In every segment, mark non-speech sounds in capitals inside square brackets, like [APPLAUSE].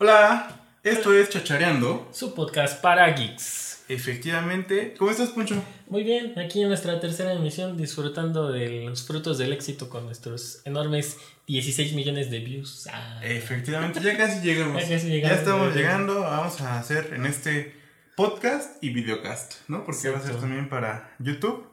Hola, esto es Chachareando. Su podcast para geeks. Efectivamente. ¿Cómo estás, Poncho? Muy bien, aquí en nuestra tercera emisión disfrutando de los frutos del éxito con nuestros enormes 16 millones de views. Ah. Efectivamente, ya casi [LAUGHS] llegamos. Ya casi llegamos. estamos llegando. Vamos a hacer en este podcast y videocast, ¿no? Porque va a ser también para YouTube.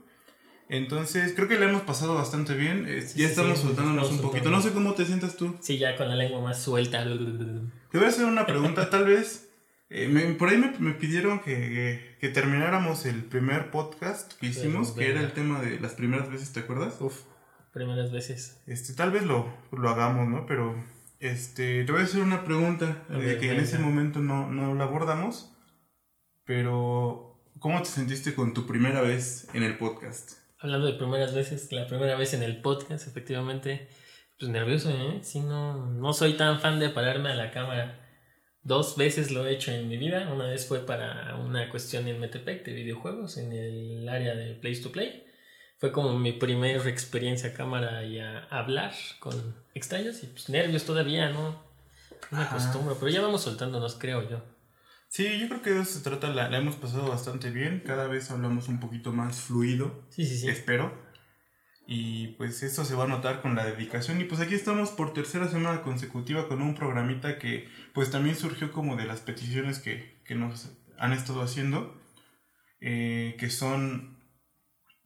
Entonces, creo que le hemos pasado bastante bien. Sí, ya sí, estamos sí, soltándonos un poquito. No sé cómo te sientas tú. Sí, ya con la lengua más suelta. Te voy a hacer una pregunta, tal vez. eh, me- por ahí me, me pidieron que, que termináramos el primer podcast que hicimos, que era el tema de las primeras veces, ¿te acuerdas? Uf, primeras veces. Este, tal vez lo, lo hagamos, ¿no? Pero este, te voy a hacer una pregunta de que en ese momento no, no la abordamos. Pero, ¿cómo te sentiste con tu primera vez en el podcast? Hablando de primeras veces, la primera vez en el podcast, efectivamente, pues nervioso, ¿eh? Sí, no, no soy tan fan de pararme a la cámara. Dos veces lo he hecho en mi vida. Una vez fue para una cuestión en Metepec de videojuegos, en el área de Place to Play. Fue como mi primera experiencia a cámara y a hablar con extraños y pues nervios todavía, ¿no? No me acostumbro, pero ya vamos soltándonos, creo yo. Sí, yo creo que de eso se trata, la, la hemos pasado bastante bien. Cada vez hablamos un poquito más fluido. Sí, sí, sí. espero. Y pues esto se va a notar con la dedicación. Y pues aquí estamos por tercera semana consecutiva con un programita que pues también surgió como de las peticiones que, que nos han estado haciendo. eh, que son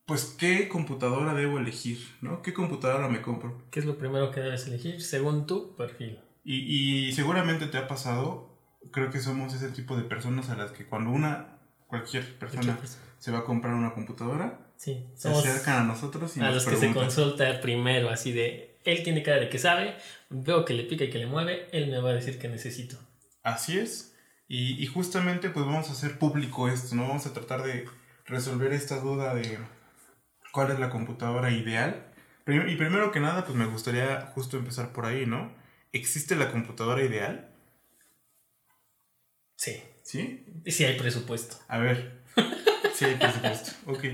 pues qué computadora debo elegir, ¿no? ¿Qué computadora me compro? ¿Qué es lo primero que debes elegir según tu perfil? Y, y seguramente te ha pasado, creo que somos ese tipo de personas a las que cuando una, cualquier persona se va a comprar una computadora, Sí, se acercan a nosotros y a nos los que se consulta primero, así de, él tiene cara de que sabe, veo que le pica y que le mueve, él me va a decir que necesito. Así es. Y, y justamente pues vamos a hacer público esto, ¿no? Vamos a tratar de resolver esta duda de cuál es la computadora ideal. Y primero que nada pues me gustaría justo empezar por ahí, ¿no? ¿Existe la computadora ideal? Sí, ¿Sí? si hay presupuesto. A ver. Sí, por supuesto. [LAUGHS] Ok.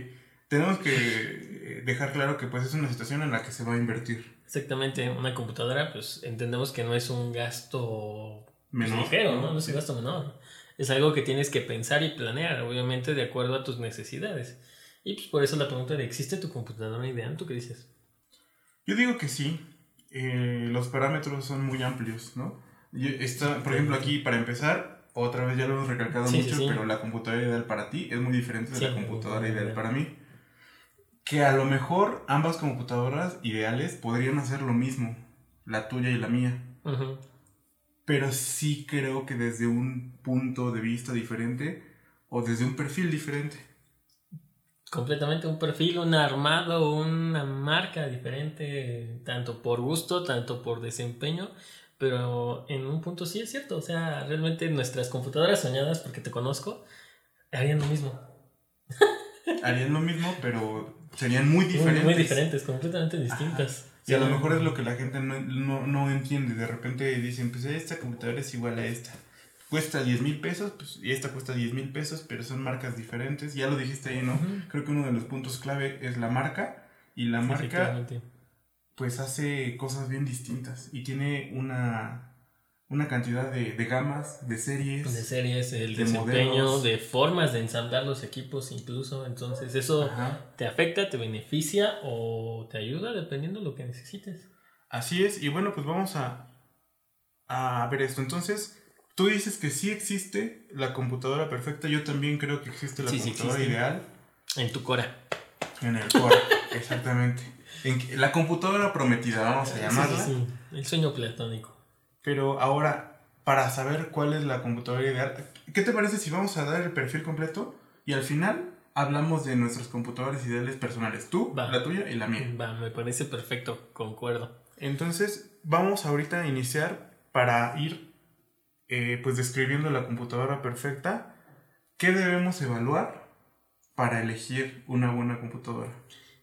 Tenemos que eh, dejar claro que pues es una situación en la que se va a invertir. Exactamente, una computadora, pues entendemos que no es un gasto pues, Menor. ligero, ¿no? No es un gasto menor. Es algo que tienes que pensar y planear, obviamente de acuerdo a tus necesidades. Y pues por eso la pregunta de, ¿existe tu computadora ideal? ¿Tú qué dices? Yo digo que sí. Eh, los parámetros son muy amplios, ¿no? Está, por ejemplo, aquí para empezar, otra vez ya lo hemos recalcado Sí, mucho, sí. pero la computadora ideal para ti es muy diferente de la computadora ideal para mí. Que a lo mejor ambas computadoras ideales podrían hacer lo mismo, la tuya y la mía. Pero sí creo que desde un punto de vista diferente o desde un perfil diferente. completamente un perfil, un armado, una marca diferente, tanto por gusto, tanto por desempeño, pero en un punto sí es cierto, o sea, realmente nuestras computadoras soñadas, porque te conozco, harían lo mismo. Harían lo mismo, pero serían muy diferentes. muy diferentes, completamente distintas. Y a lo mejor es lo que la gente no, no, no entiende. De repente dicen, pues esta computadora es igual a esta. Cuesta 10 mil pesos, pues, y esta cuesta 10 mil pesos, pero son marcas diferentes. Ya lo dijiste ahí, ¿no? Creo que uno de los puntos clave es la marca. Y la marca. Pues, hace cosas bien distintas. Y tiene una, una cantidad de, de gamas, de series. De series, el de desempeño, modelos. de formas de ensamblar los equipos incluso, entonces eso Ajá. te afecta, te beneficia o te ayuda dependiendo de lo que necesites. Así es. Y bueno, pues vamos a, a ver esto. Entonces, tú dices que sí existe la computadora perfecta. Yo también creo que existe la Sí, sí computadora existe. ideal. En tu cora. En el core, [LAUGHS] exactamente. En la computadora prometida, vamos a llamarla. sí, sí. El sueño platónico. Pero ahora, para saber cuál es la computadora ideal, ¿qué te parece si vamos a dar el perfil completo y al final hablamos de nuestras computadoras ideales personales? Tú, Va. la tuya y la mía. Va, me parece perfecto, concuerdo. Entonces, vamos ahorita a iniciar para ir eh, pues describiendo la computadora perfecta. ¿Qué debemos evaluar para elegir una buena computadora?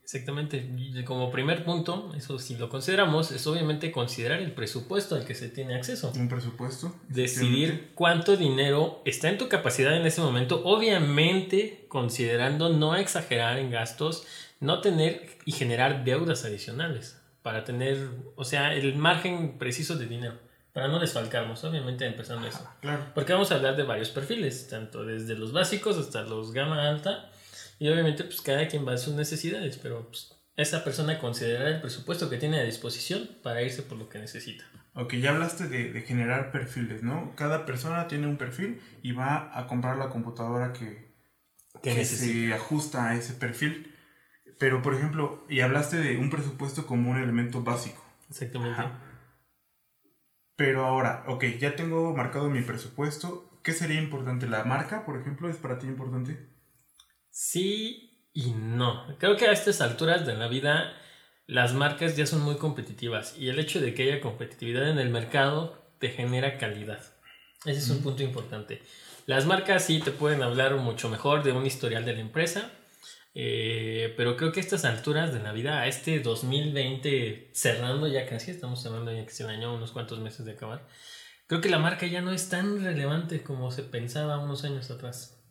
Exactamente. Como primer punto, eso si lo consideramos, es obviamente considerar el presupuesto al que se tiene acceso. Un presupuesto. Decidir cuánto dinero está en tu capacidad en ese momento, obviamente considerando no exagerar en gastos, no tener y generar deudas adicionales para tener, o sea, el margen preciso de dinero. para no desfalcarnos, obviamente empezando eso. Claro. Porque vamos a hablar de varios perfiles, tanto desde los básicos hasta los gama alta, y obviamente pues cada quien va a sus necesidades, pero pues, esa persona considerará el presupuesto que tiene a disposición para irse por lo que necesita. Ok, ya hablaste de, de generar perfiles, ¿no? Cada persona tiene un perfil y va a comprar la computadora que, Que se ajusta a ese perfil. Pero, por ejemplo, y hablaste de un presupuesto como un elemento básico. Exactamente. Ajá. Pero ahora, ok, ya tengo marcado mi presupuesto. ¿Qué sería importante? ¿La marca, por ejemplo, es para ti importante? Sí y no. Creo que a estas alturas de la vida las marcas ya son muy competitivas y el hecho de que haya competitividad en el mercado te genera calidad. Ese es un punto importante. Las marcas sí te pueden hablar mucho mejor de un historial de la empresa, eh, pero creo que a estas alturas de la vida, a este 2020 cerrando ya casi, estamos hablando ya que es el año, unos cuantos meses de acabar, creo que la marca ya no es tan relevante como se pensaba unos años atrás.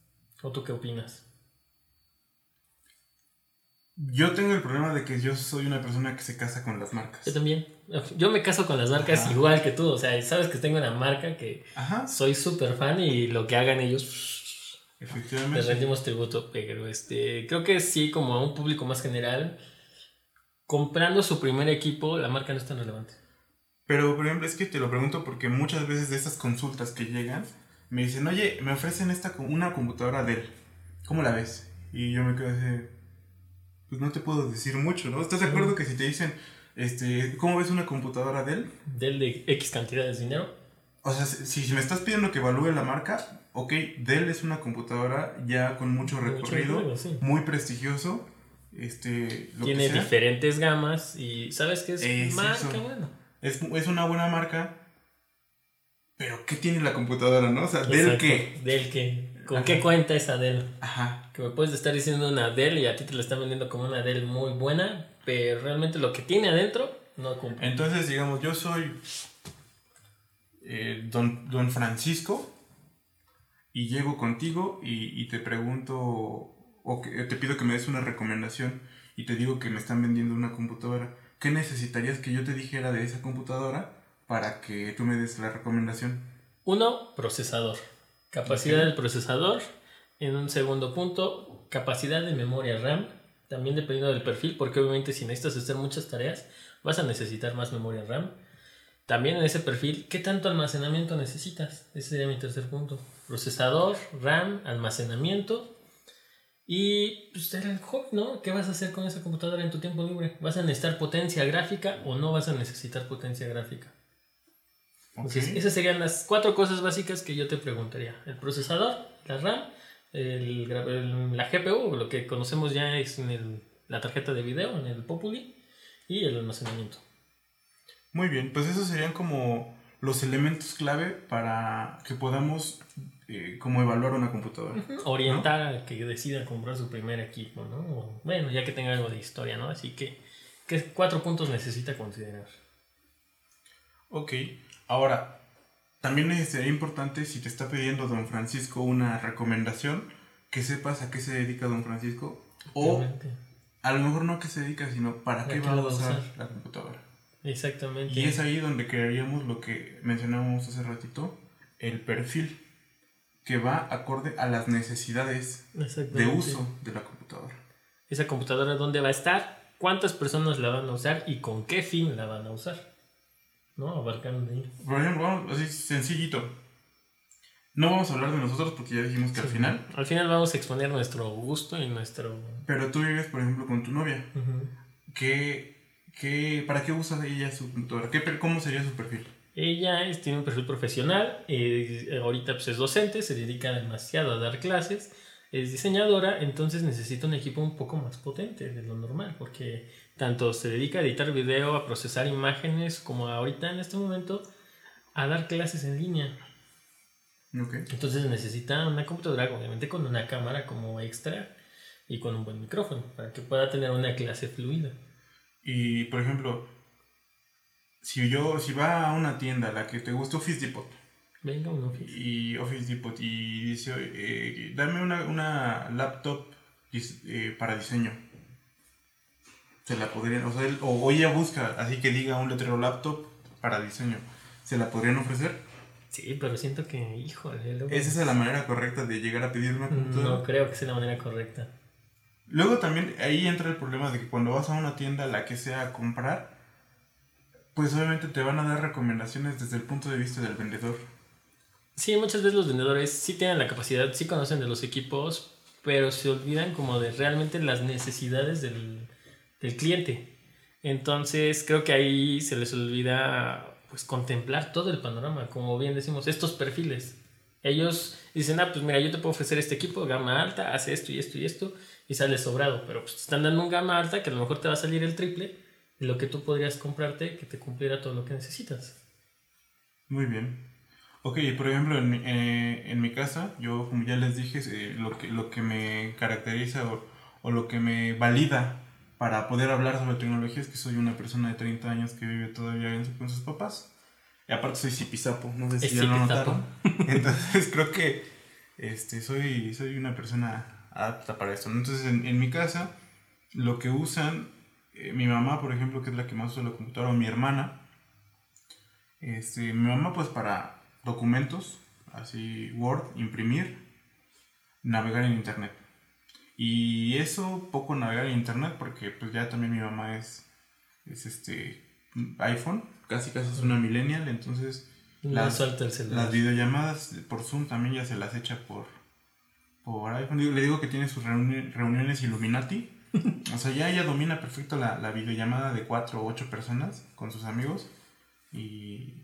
¿O tú qué opinas? Yo tengo el problema de que yo soy una persona que se casa con las marcas. Yo también. Yo me caso con las marcas Ajá. igual que tú. O sea, sabes que tengo una marca que Ajá, soy súper fan y lo que hagan ellos les efectivamente. rendimos tributo. Pero este, creo que sí, como a un público más general, comprando su primer equipo, la marca no es tan relevante. Pero, por ejemplo, es que te lo pregunto porque muchas veces de estas consultas que llegan, me dicen, oye, me ofrecen esta una computadora Dell. ¿Cómo la ves? Y yo me quedo así, pues no te puedo decir mucho, ¿no? ¿Estás de acuerdo que si te dicen, este, ¿cómo ves una computadora Dell? Del de X cantidad de dinero. O sea, si, si me estás pidiendo que evalúe la marca, ok, Dell es una computadora ya con mucho Mucho recorrido, sí. muy prestigioso, este, lo Tiene que sea. diferentes gamas y ¿sabes qué es? Es marca, eso. bueno. Es, es una buena marca, pero ¿qué tiene la computadora, no? O sea, ¿Dell Exacto. qué? Del qué. ¿Con Ajá. qué cuenta esa Dell? Ajá. Que me puedes estar diciendo una Dell y a ti te la están vendiendo como una Dell muy buena, pero realmente lo que tiene adentro no cumple. Entonces, digamos, yo soy eh, don, don Francisco y llego contigo y, y te pregunto o que, te pido que me des una recomendación y te digo que me están vendiendo una computadora. ¿Qué necesitarías que yo te dijera de esa computadora para que tú me des la recomendación? Uno, procesador. Capacidad del procesador. En un segundo punto, capacidad de memoria RAM. También dependiendo del perfil, porque obviamente si necesitas hacer muchas tareas, vas a necesitar más memoria RAM. También en ese perfil, ¿qué tanto almacenamiento necesitas? Ese sería mi tercer punto. Procesador, RAM, almacenamiento. Y pues era el hobby, ¿no? ¿Qué vas a hacer con esa computadora en tu tiempo libre? ¿Vas a necesitar potencia gráfica o no vas a necesitar potencia gráfica? Entonces, esas serían las cuatro cosas básicas que yo te preguntaría. El procesador, la RAM, el el- la GPU, lo que conocemos ya es en el- la tarjeta de video, en el Populi, y el almacenamiento. Muy bien, pues esos serían como los elementos clave para que podamos eh, como evaluar una computadora. Orientar al que decida comprar su primer equipo, ¿no? O, bueno, ya que tenga algo de historia, ¿no? Así que, ¿qué cuatro puntos necesita considerar? Ok, ahora, también sería importante si te está pidiendo don Francisco una recomendación, que sepas a qué se dedica don Francisco, o a lo mejor no a qué se dedica, sino para ¿Para qué qué va a usar usar? la computadora. Exactamente. Y es ahí donde crearíamos lo que mencionábamos hace ratito, el perfil, que va acorde a las necesidades de uso de la computadora. Esa computadora, ¿dónde va a estar? ¿Cuántas personas la van a usar? ¿Y con qué fin la van a usar? ¿No? Abarcando ahí. Por ejemplo, vamos así sencillito. No vamos a hablar de nosotros porque ya dijimos que al final, Al final vamos a exponer nuestro gusto y nuestro... pero tú vives, por ejemplo, con tu novia. Ujú. ¿Qué, qué, ¿Para qué usa ella su computadora? ¿Qué, ¿Cómo sería su perfil? Ella es- tiene un perfil profesional, eh, ahorita pues, es docente, se dedica demasiado a dar clases, es diseñadora, entonces necesita un equipo un poco más potente de lo normal, porque tanto se dedica a editar video, a procesar imágenes, como ahorita en este momento a dar clases en línea. Entonces necesita una computadora, obviamente con una cámara como extra y con un buen micrófono, para que pueda tener una clase fluida. Y, por ejemplo, si yo, si va a una tienda a la que te gusta Office Depot, Venga, un Office. y Office Depot y dice, eh, dame una, una laptop eh, para diseño. Se la podrían, o sea, él- o ella busca, así que diga un letrero laptop para diseño. se la podrían ofrecer. Sí, pero siento que, híjole. Luego... ¿Esa es la manera correcta de llegar a pedir una computadora? No creo que sea la manera correcta. Luego también ahí entra el problema de que cuando vas a una tienda, la que sea a comprar, pues obviamente te van a dar recomendaciones desde el punto de vista del vendedor. Sí, muchas veces los vendedores sí tienen la capacidad, sí conocen de los equipos, pero se olvidan como de realmente las necesidades del, del cliente. Entonces creo que ahí se les olvida pues contemplar todo el panorama, como bien decimos, estos perfiles. Ellos dicen, ah, pues mira, yo te puedo ofrecer este equipo, gama alta, hace esto y esto y esto, y sale sobrado, pero pues están dando un gama alta que a lo mejor te va a salir el triple de lo que tú podrías comprarte que te cumpliera todo lo que necesitas. Muy bien. Ok, por ejemplo, en eh, en mi casa, yo como ya les dije, eh, lo, que, lo que me caracteriza o, o, lo que me valida para poder hablar sobre tecnología es que soy una persona de 30 años que vive todavía en, con sus papás. Y aparte soy zipizapo, no sé si ya lo notaron. [LAUGHS] Entonces creo que este, soy, soy una persona apta para esto. Entonces en, en mi casa lo que usan, eh, mi mamá por ejemplo, que es la que más usa la computadora, o mi hermana, este, mi mamá pues para documentos, así Word, imprimir, navegar en Internet. Y eso, poco navegar en Internet, porque pues ya también mi mamá es, es este iPhone, casi casi es una millennial, entonces las, las videollamadas por Zoom también ya se las echa por, por iPhone. Le digo que tiene sus reuniones Illuminati. [LAUGHS] o sea, ya ella domina perfecto la, la videollamada de cuatro o ocho personas con sus amigos y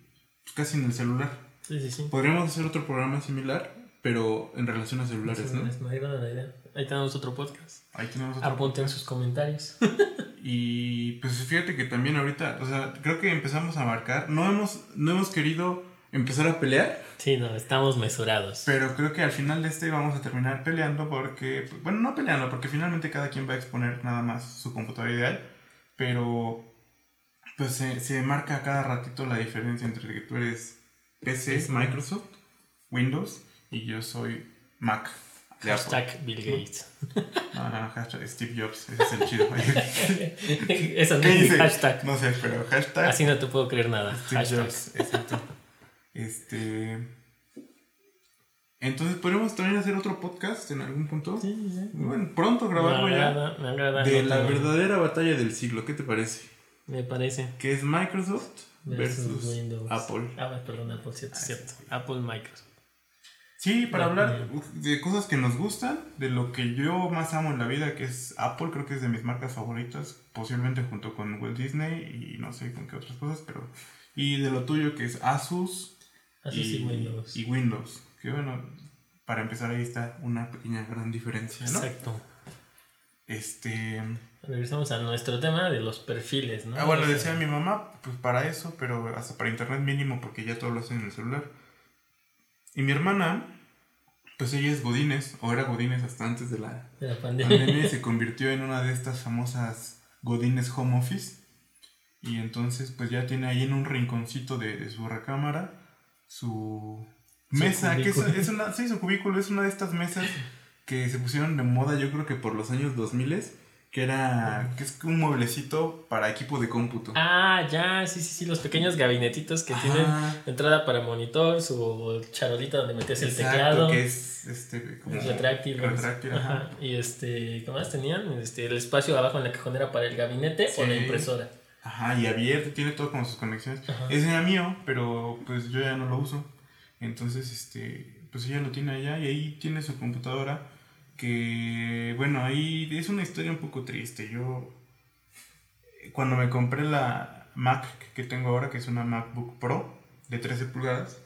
casi en el celular. Sí, sí, sí. Podríamos hacer otro programa similar, pero en relación a celulares, ¿no? La idea. Ahí tenemos otro podcast. Ahí tenemos otro Apunten sus comentarios. [LAUGHS] y pues fíjate que también ahorita, o sea, creo que empezamos a marcar. No hemos, no hemos querido empezar a pelear. Sí, no, estamos mesurados. Pero creo que al final de este vamos a terminar peleando porque, bueno, no peleando, porque finalmente cada quien va a exponer nada más su computadora ideal. Pero pues se, se marca cada ratito la diferencia entre que tú eres PC Microsoft, Windows y yo soy Mac. De hashtag Apple. Bill Gates. No, no, no, hashtag Steve Jobs. Ese es el chido. [LAUGHS] Eso no es hashtag. No sé, pero hashtag. Así no te puedo creer nada. Steve hashtag. Jobs, exacto. Este. Entonces, ¿podríamos también hacer otro podcast en algún punto? Sí, sí. Bueno, pronto grabarlo agrada, ya. Me agrada. De la verdadera batalla del siglo. ¿Qué te parece? Me parece. Que es Microsoft versus, Windows. Apple. Ah, perdón, Apple, cierto, ah, cierto. Apple, Microsoft. Sí, para hablar de cosas que nos gustan, de lo que yo más amo en la vida, que es Apple, creo que es de mis marcas favoritas, posiblemente junto con Walt Disney y no sé con qué otras cosas, pero... Y de lo tuyo, que es Asus, Asus y, y Windows. Y Windows, que bueno, para empezar ahí está una pequeña gran diferencia, ¿no? Exacto. Este... Regresamos a nuestro tema de los perfiles, ¿no? Ah, bueno, decía mi mamá, pues para eso, pero hasta para internet mínimo, porque ya todo lo hacen en el celular. Y mi hermana, pues ella es Godines, o era Godines hasta antes de la, de la pandemia. pandemia, y se [LAUGHS] convirtió en una de estas famosas Godines Home Office. Y entonces, pues ya tiene ahí en un rinconcito de, de su recámara su mesa, que es, es, una, sí, su cubículo, es una de estas mesas que se pusieron de moda, yo creo que por los años 2000 que era que es un mueblecito para equipo de cómputo. Ah, ya, sí, sí, sí, los pequeños gabinetitos que tienen entrada para monitor, su charolita donde metías el teclado. que es este como retráctil. retráctil ajá. Y este, ¿cómo más tenían? Este, el espacio abajo en la cajonera para el gabinete sí. o la impresora. Ajá, y abierto, tiene todo con sus conexiones. Ajá. Ese era mío, pero pues yo ya no lo uso. Entonces, este, pues ella lo tiene allá y ahí tiene su computadora que bueno, ahí es una historia un poco triste. Yo cuando me compré la Mac que tengo ahora, que es una MacBook Pro de 13 pulgadas,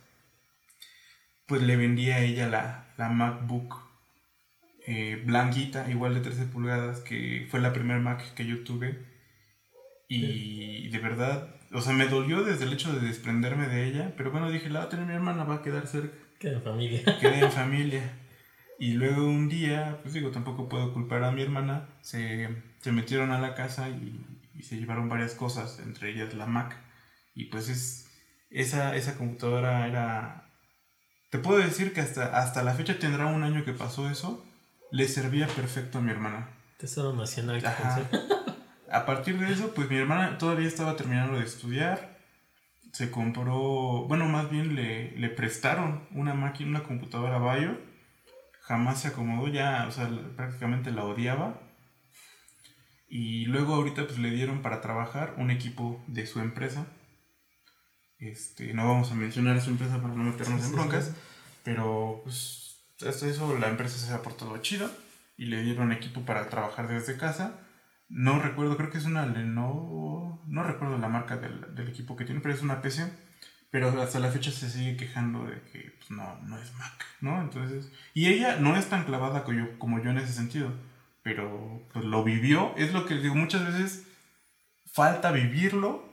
pues le vendí a ella la, la MacBook eh, blanquita, igual de 13 pulgadas, que fue la primera Mac que yo tuve. Y de verdad, o sea, me dolió desde el hecho de desprenderme de ella, pero bueno, dije, la va a tener mi hermana, va a quedar cerca. Queda en familia. Queda en familia. Y luego un día, pues digo, tampoco puedo culpar a mi hermana, se, se metieron a la casa y, y, se llevaron varias cosas, entre ellas la Mac. Y pues es, esa, esa computadora era... Te puedo decir que hasta, hasta la fecha tendrá un año que pasó eso, le servía perfecto a mi hermana. Tesoro nacional. A partir de eso, pues mi hermana todavía estaba terminando de estudiar se compró, bueno, más bien le, le prestaron una máquina, una computadora Bayo. Jamás se acomodó, ya, o sea, prácticamente la odiaba. Y luego ahorita pues le dieron para trabajar un equipo de su empresa. Este, no vamos a mencionar a su empresa para no meternos en broncas, pero pues hasta eso la empresa se ha portado chido y le dieron equipo para trabajar desde casa. No recuerdo, creo que es una Lenovo, no recuerdo la marca del, del equipo que tiene, pero es una PC. Pero hasta la fecha se sigue quejando de que pues, no, no es Mac, ¿no? Entonces, y ella no es tan clavada como yo, como yo en ese sentido, pero pues lo vivió, es lo que digo, muchas veces falta vivirlo,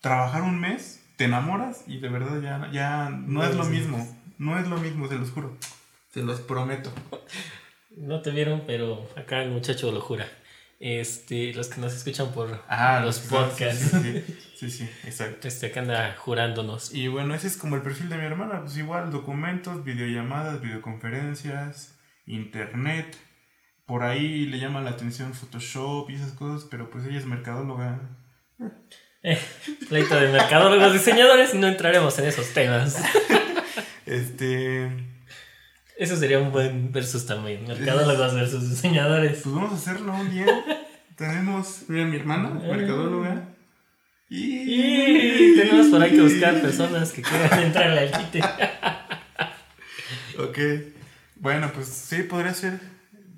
trabajar un mes, te enamoras y de verdad ya, ya no, es lo mismo, no es lo mismo, se los juro, se los prometo. No te vieron, pero acá el muchacho lo jura. Este, los que nos escuchan por Ah, los podcasts. Sí, sí, sí, sí, exacto. Este que anda jurándonos. Y bueno, ese es como el perfil de mi hermana, pues igual documentos, videollamadas, videoconferencias, internet. Por ahí le llama la atención Photoshop y esas cosas, pero pues ella es mercadóloga. Eh, pleito de mercadólogos diseñadores, no entraremos en esos temas. [LAUGHS] Este, Eso sería un buen versus también. Mercadólogos versus diseñadores. pues vamos a hacerlo un [LAUGHS] día. Tenemos, mira, mi hermana, mercadóloga. Y tenemos por ahí que buscar personas que quieran [LAUGHS] entrar al quite. Ok. Bueno, pues sí, podría ser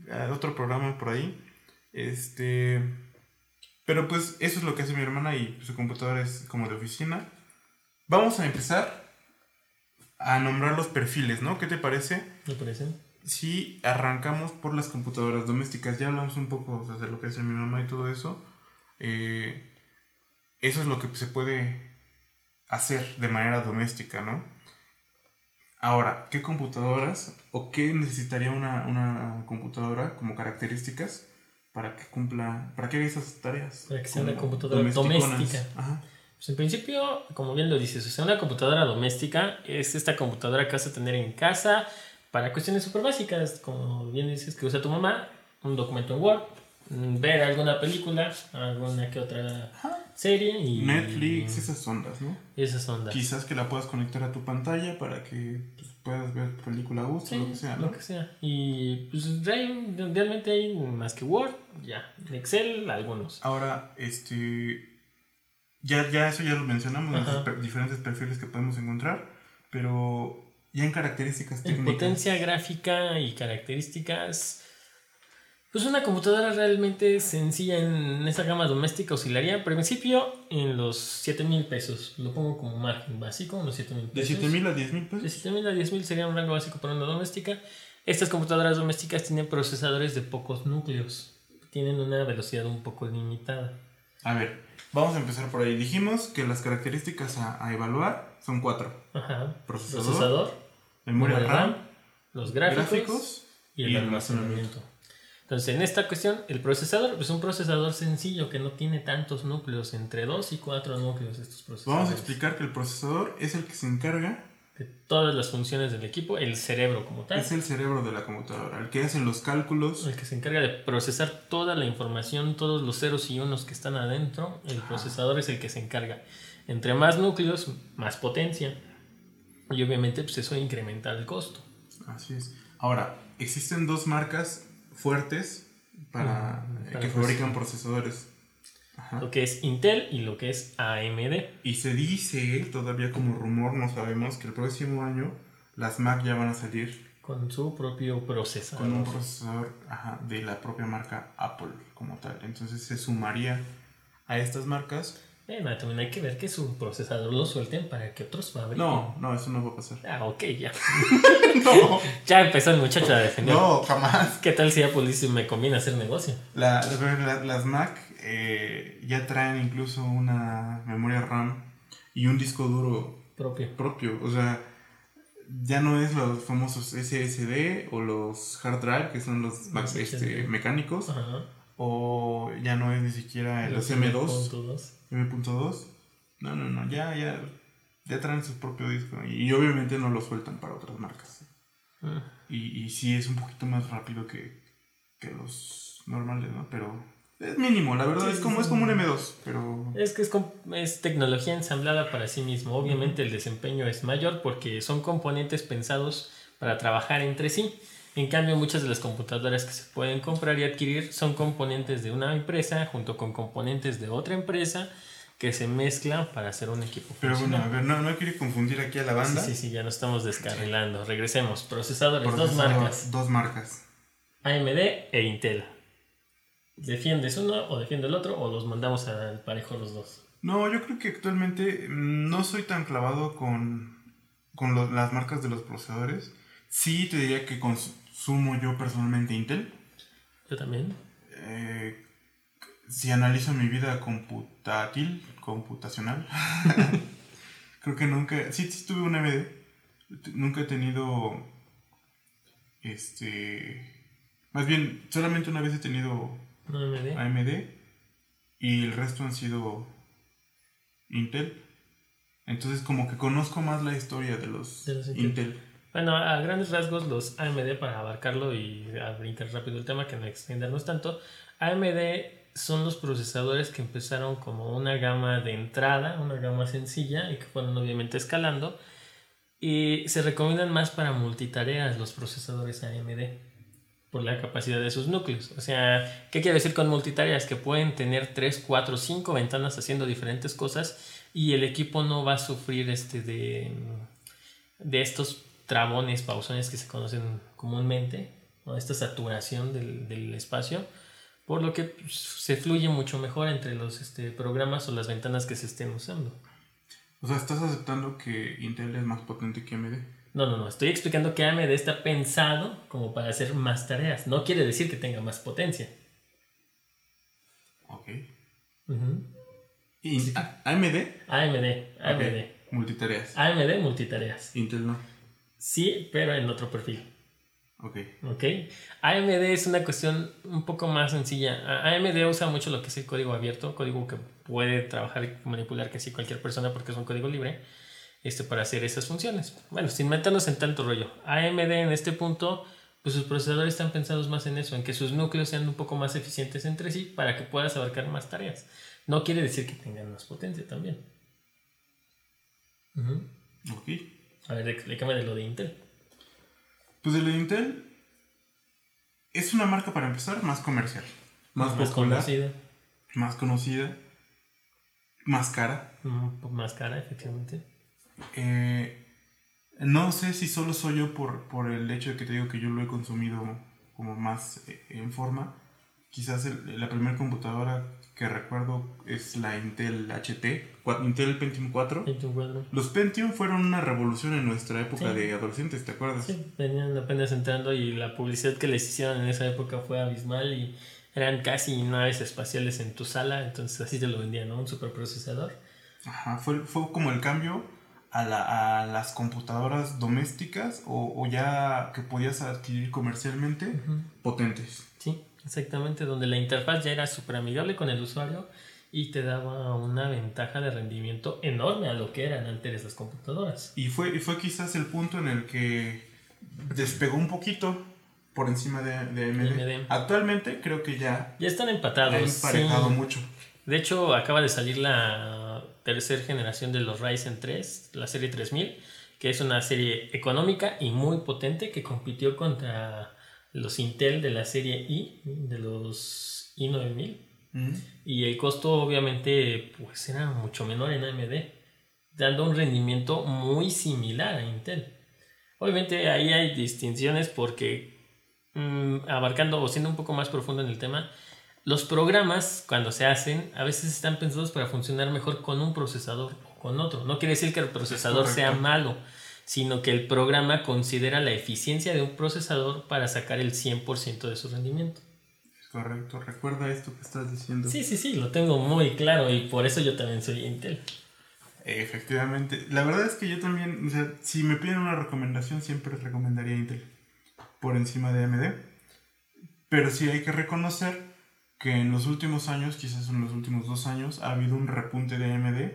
eh, otro programa por ahí. Este. Pero pues eso es lo que hace mi hermana y su computadora es como de oficina. Vamos a empezar a nombrar los perfiles, ¿no? ¿Qué te parece? ¿Me parece? Si arrancamos por las computadoras domésticas, ya hablamos un poco o sea, de lo que hace mi mamá y todo eso. Eh, eso es lo que se puede hacer de manera doméstica, ¿no? Ahora, ¿qué computadoras o qué necesitaría una, una computadora como características para que cumpla, para que haga esas tareas? Para que sea una computadora doméstica. Ajá. Pues en principio, como bien lo dices, o sea, una computadora doméstica es esta computadora que vas a tener en casa para cuestiones súper básicas, como bien dices, que usa tu mamá, un documento en Word, mm, ver alguna película, alguna que otra serie y... Netflix, esas ondas, ¿no? Esas ondas. Quizás que la puedas conectar a tu pantalla para que pues, puedas ver película a gusto, Sí, lo que sea, ¿no? lo que sea. Y pues realmente hay más que Word, ya. Excel, algunos. Ahora, este. Ya, ya eso ya lo mencionamos, Ajá. los diferentes perfiles que podemos encontrar, pero ya en características En técnicas. potencia gráfica y características, pues una computadora realmente sencilla en esa gama doméstica oscilaría, al principio, en los 7 mil pesos. Lo pongo como margen básico, unos 7 mil De pesos. 7 mil a 10 mil De pesos. 7 mil a 10 mil sería un rango básico para una doméstica. Estas computadoras domésticas tienen procesadores de pocos núcleos. Tienen una velocidad un poco limitada. A ver, vamos a empezar por ahí. Dijimos que las características a, a evaluar son cuatro: Ajá. procesador, Procesador, memoria RAM, RAM, los gráficos, gráficos y el y almacenamiento. Entonces, en esta cuestión, el procesador es un procesador sencillo que no tiene tantos núcleos, entre 2 y 4 núcleos estos procesadores. Vamos a explicar que el procesador es el que se encarga, De todas las funciones del equipo, el cerebro como tal, es el cerebro de la computadora, el que hace los cálculos. el que se encarga de procesar toda la información, todos los ceros y unos que están adentro, el procesador es el que se encarga. Entre más núcleos, más potencia. Y obviamente, pues eso incrementa el costo. Así es. Ahora, existen dos marcas fuertes para, eh, para que fabrican procesadores. Ajá. Lo que es Intel y lo que es AMD. Y se dice, todavía como rumor, no sabemos, que el próximo año las Mac ya van a salir Con su propio procesador. con un procesador ajá, de la propia marca Apple como tal. Entonces se sumaría a estas marcas. Bueno, también hay que ver que su procesador lo suelten para que otros fabriquen. No, no, eso no va a pasar. Ah, ok, ya. [LAUGHS] no, Ya empezó el muchacho a defender. no, jamás. ¿Qué tal si Apple dice me conviene hacer negocio? La- la- las Mac eh, ya traen incluso una memoria RAM y un disco duro Propio. propio. O sea, ya no es los famosos SSD o los hard drive, que son los Mac, Los este, mecánicos, Ajá. o ya no es ni siquiera los M2, M.2. M.2. No, no, no, ya, ya, ya traen su propio disco y, obviamente no lo sueltan para otras marcas. Mm. Y, y sí es un poquito más rápido que, que los normales, ¿no? Pero Es mínimo, la verdad, es como, es como un M2, pero... Es que es, es tecnología ensamblada para sí mismo. Obviamente el desempeño es mayor porque son componentes pensados para trabajar entre sí. En cambio, muchas de las computadoras que se pueden comprar y adquirir son componentes de una empresa junto con componentes de otra empresa que se mezclan para hacer un equipo Pero bueno, a ver, no, no quiero confundir aquí a la banda. Sí, sí, sí, ya nos estamos descarrilando. Regresemos. Procesadores, dos marcas. Dos marcas. AMD e Intel. ¿Defiendes uno o defiende el otro o los mandamos al parejo los dos? No, yo creo que actualmente mm, no soy tan clavado con, con lo- las marcas de los procesadores. Sí te diría que consumo yo personalmente Intel. Yo también. Eh, si analizo mi vida computátil, computacional, [LAUGHS] creo que nunca, sí, sí tuve un AMD, nunca he tenido, este, más bien, solamente una vez he tenido AMD. AMD y el resto han sido Intel. Entonces como que conozco más la historia de los, De los Intel. Intel. Bueno, a grandes rasgos los AMD para abarcarlo y brincar rápido el tema que no extendernos tanto, AMD son los procesadores que empezaron como una gama de entrada, una gama sencilla y que fueron obviamente escalando y se recomiendan más para multitareas los procesadores AMD por la capacidad de sus núcleos. O sea, ¿qué quiere decir con multitareas? Que pueden tener 3, 4, 5 ventanas haciendo diferentes cosas y el equipo no va a sufrir este de, de estos trabones, pausones que se conocen comúnmente, ¿no? esta saturación del, del espacio, por lo que se fluye mucho mejor entre los este, programas o las ventanas que se estén usando. O sea, ¿estás aceptando que Intel es más potente que AMD? No, no, no, estoy explicando que AMD está pensado como para hacer más tareas, no quiere decir que tenga más potencia. Ok. Ujú. ¿Y A- AMD? AMD, AMD, Multitareas. AMD multitareas. Intel no. Sí, pero en otro perfil. Ok. ¿Ok? AMD es una cuestión un poco más sencilla. AMD usa mucho lo que es el código abierto, código que puede trabajar y manipular casi cualquier persona porque es un código libre este, para hacer esas funciones. Bueno, sin meternos en tanto rollo. AMD en este punto, pues sus procesadores están pensados más en eso, en que sus núcleos sean un poco más eficientes entre sí para que puedas abarcar más tareas. No quiere decir que tengan más potencia también. Ujú. Ok. A ver, explícame de lo de Intel. Pues el de Intel es una marca para empezar más comercial. Más, más popular, conocida, más conocida, más cara. poco más cara, efectivamente. Eh, no sé si solo soy yo por, por el hecho de que te digo que yo lo he consumido como más eh, en forma. Quizás el- la primera computadora que recuerdo es la Intel HT, Intel Pentium 4. En tu cuadro. Los Pentium fueron una revolución en nuestra época Sí. de adolescentes, ¿te acuerdas? Sí, venían apenas entrando y la publicidad que les hicieron en esa época fue abismal y eran casi naves espaciales en tu sala, entonces así te lo vendían, ¿no? Un superprocesador. Ajá, fue, fue como el cambio a, la- a las computadoras domésticas o, o ya que podías adquirir comercialmente potentes. Sí, exactamente, donde la interfaz ya era súper amigable con el usuario y te daba una ventaja de rendimiento enorme a lo que eran antes las computadoras. Y fue, y fue quizás el punto en el que despegó un poquito por encima de, de. AMD. Actualmente creo que ya Ya están empatados. emparejado sí. mucho. De hecho, acaba de salir la tercera generación de los Ryzen 3, la serie 3000, que es una serie económica y muy potente que compitió contra los Intel de la serie i, de los i9000. Mm. Y el costo obviamente pues era mucho menor en AMD, dando un rendimiento muy similar a Intel. Obviamente ahí hay distinciones porque mm, abarcando o siendo un poco más profundo en el tema, los programas cuando se hacen a veces están pensados para funcionar mejor con un procesador o con otro. No quiere decir que el procesador sea malo, sino que el programa considera la eficiencia de un procesador para sacar el 100% de su rendimiento. Es correcto, recuerda esto que estás diciendo. Sí, sí, sí, lo tengo muy claro y por eso yo también soy Intel. Efectivamente. La verdad es que yo también, o sea, si me piden una recomendación, siempre recomendaría Intel por encima de AMD. Pero sí hay que reconocer que en los últimos años, quizás en los últimos dos años, ha habido un repunte de AMD,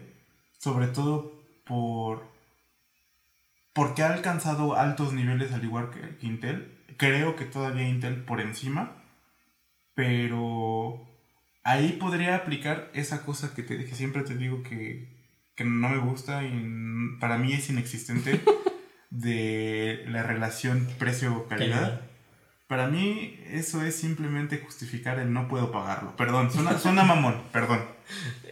sobre todo por porque ha alcanzado altos niveles al igual que, Intel. Creo que todavía Intel por encima, pero ahí podría aplicar esa cosa que, te, que siempre te digo que, que no me gusta y para mí es inexistente [LAUGHS] de la relación precio-calidad. Para mí eso es simplemente justificar el no puedo pagarlo. Perdón, suena, suena [LAUGHS] mamón, perdón.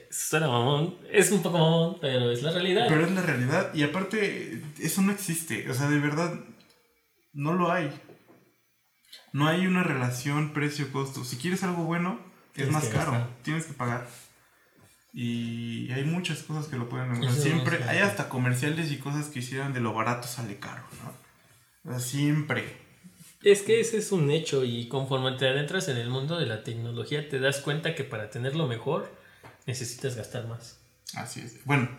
Suena mamón. Es un poco mamón, pero es la realidad. Pero es la realidad y aparte eso no existe. O sea, de verdad no lo hay. No hay una relación precio-costo. Si quieres algo bueno, es más caro. gastar. Tienes que pagar. Y hay muchas cosas que lo pueden mejorar. Siempre hay hasta comerciales y cosas que hicieron de lo barato sale caro, ¿no? O sea, siempre. Es que ese es un hecho y conforme te adentras en el mundo de la tecnología te das cuenta que para tenerlo mejor necesitas gastar más. Así es. Bueno,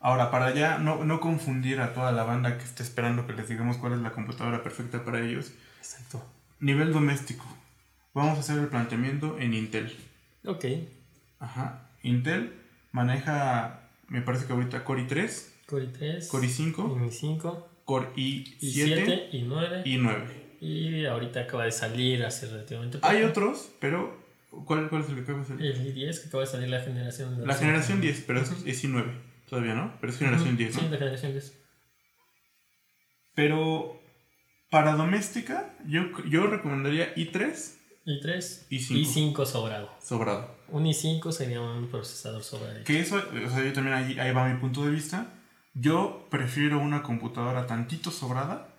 ahora para ya no, no confundir a toda la banda que está esperando que les digamos cuál es la computadora perfecta para ellos. Exacto. Nivel doméstico. Vamos a hacer el planteamiento en Intel. Ok. Ajá. Intel maneja, me parece que ahorita Core i3, Core i3. Core i5, i 5 Core y i7 7 y 9 y 9. Y ahorita acaba de salir hace relativamente poco. Hay otros, pero ¿cuál, cuál es el que acaba de salir? El i10 que acaba de salir la generación de La generación 10, pero es, es i9 todavía, ¿no? Pero es generación 10, Sí, ¿no? la generación 10. Pero para doméstica, yo, yo recomendaría i3 i3 i5. i5 sobrado. sobrado. Un i5 sería un procesador sobrado. Que eso, o sea, yo también ahí, ahí va mi punto de vista. Yo prefiero una computadora tantito sobrada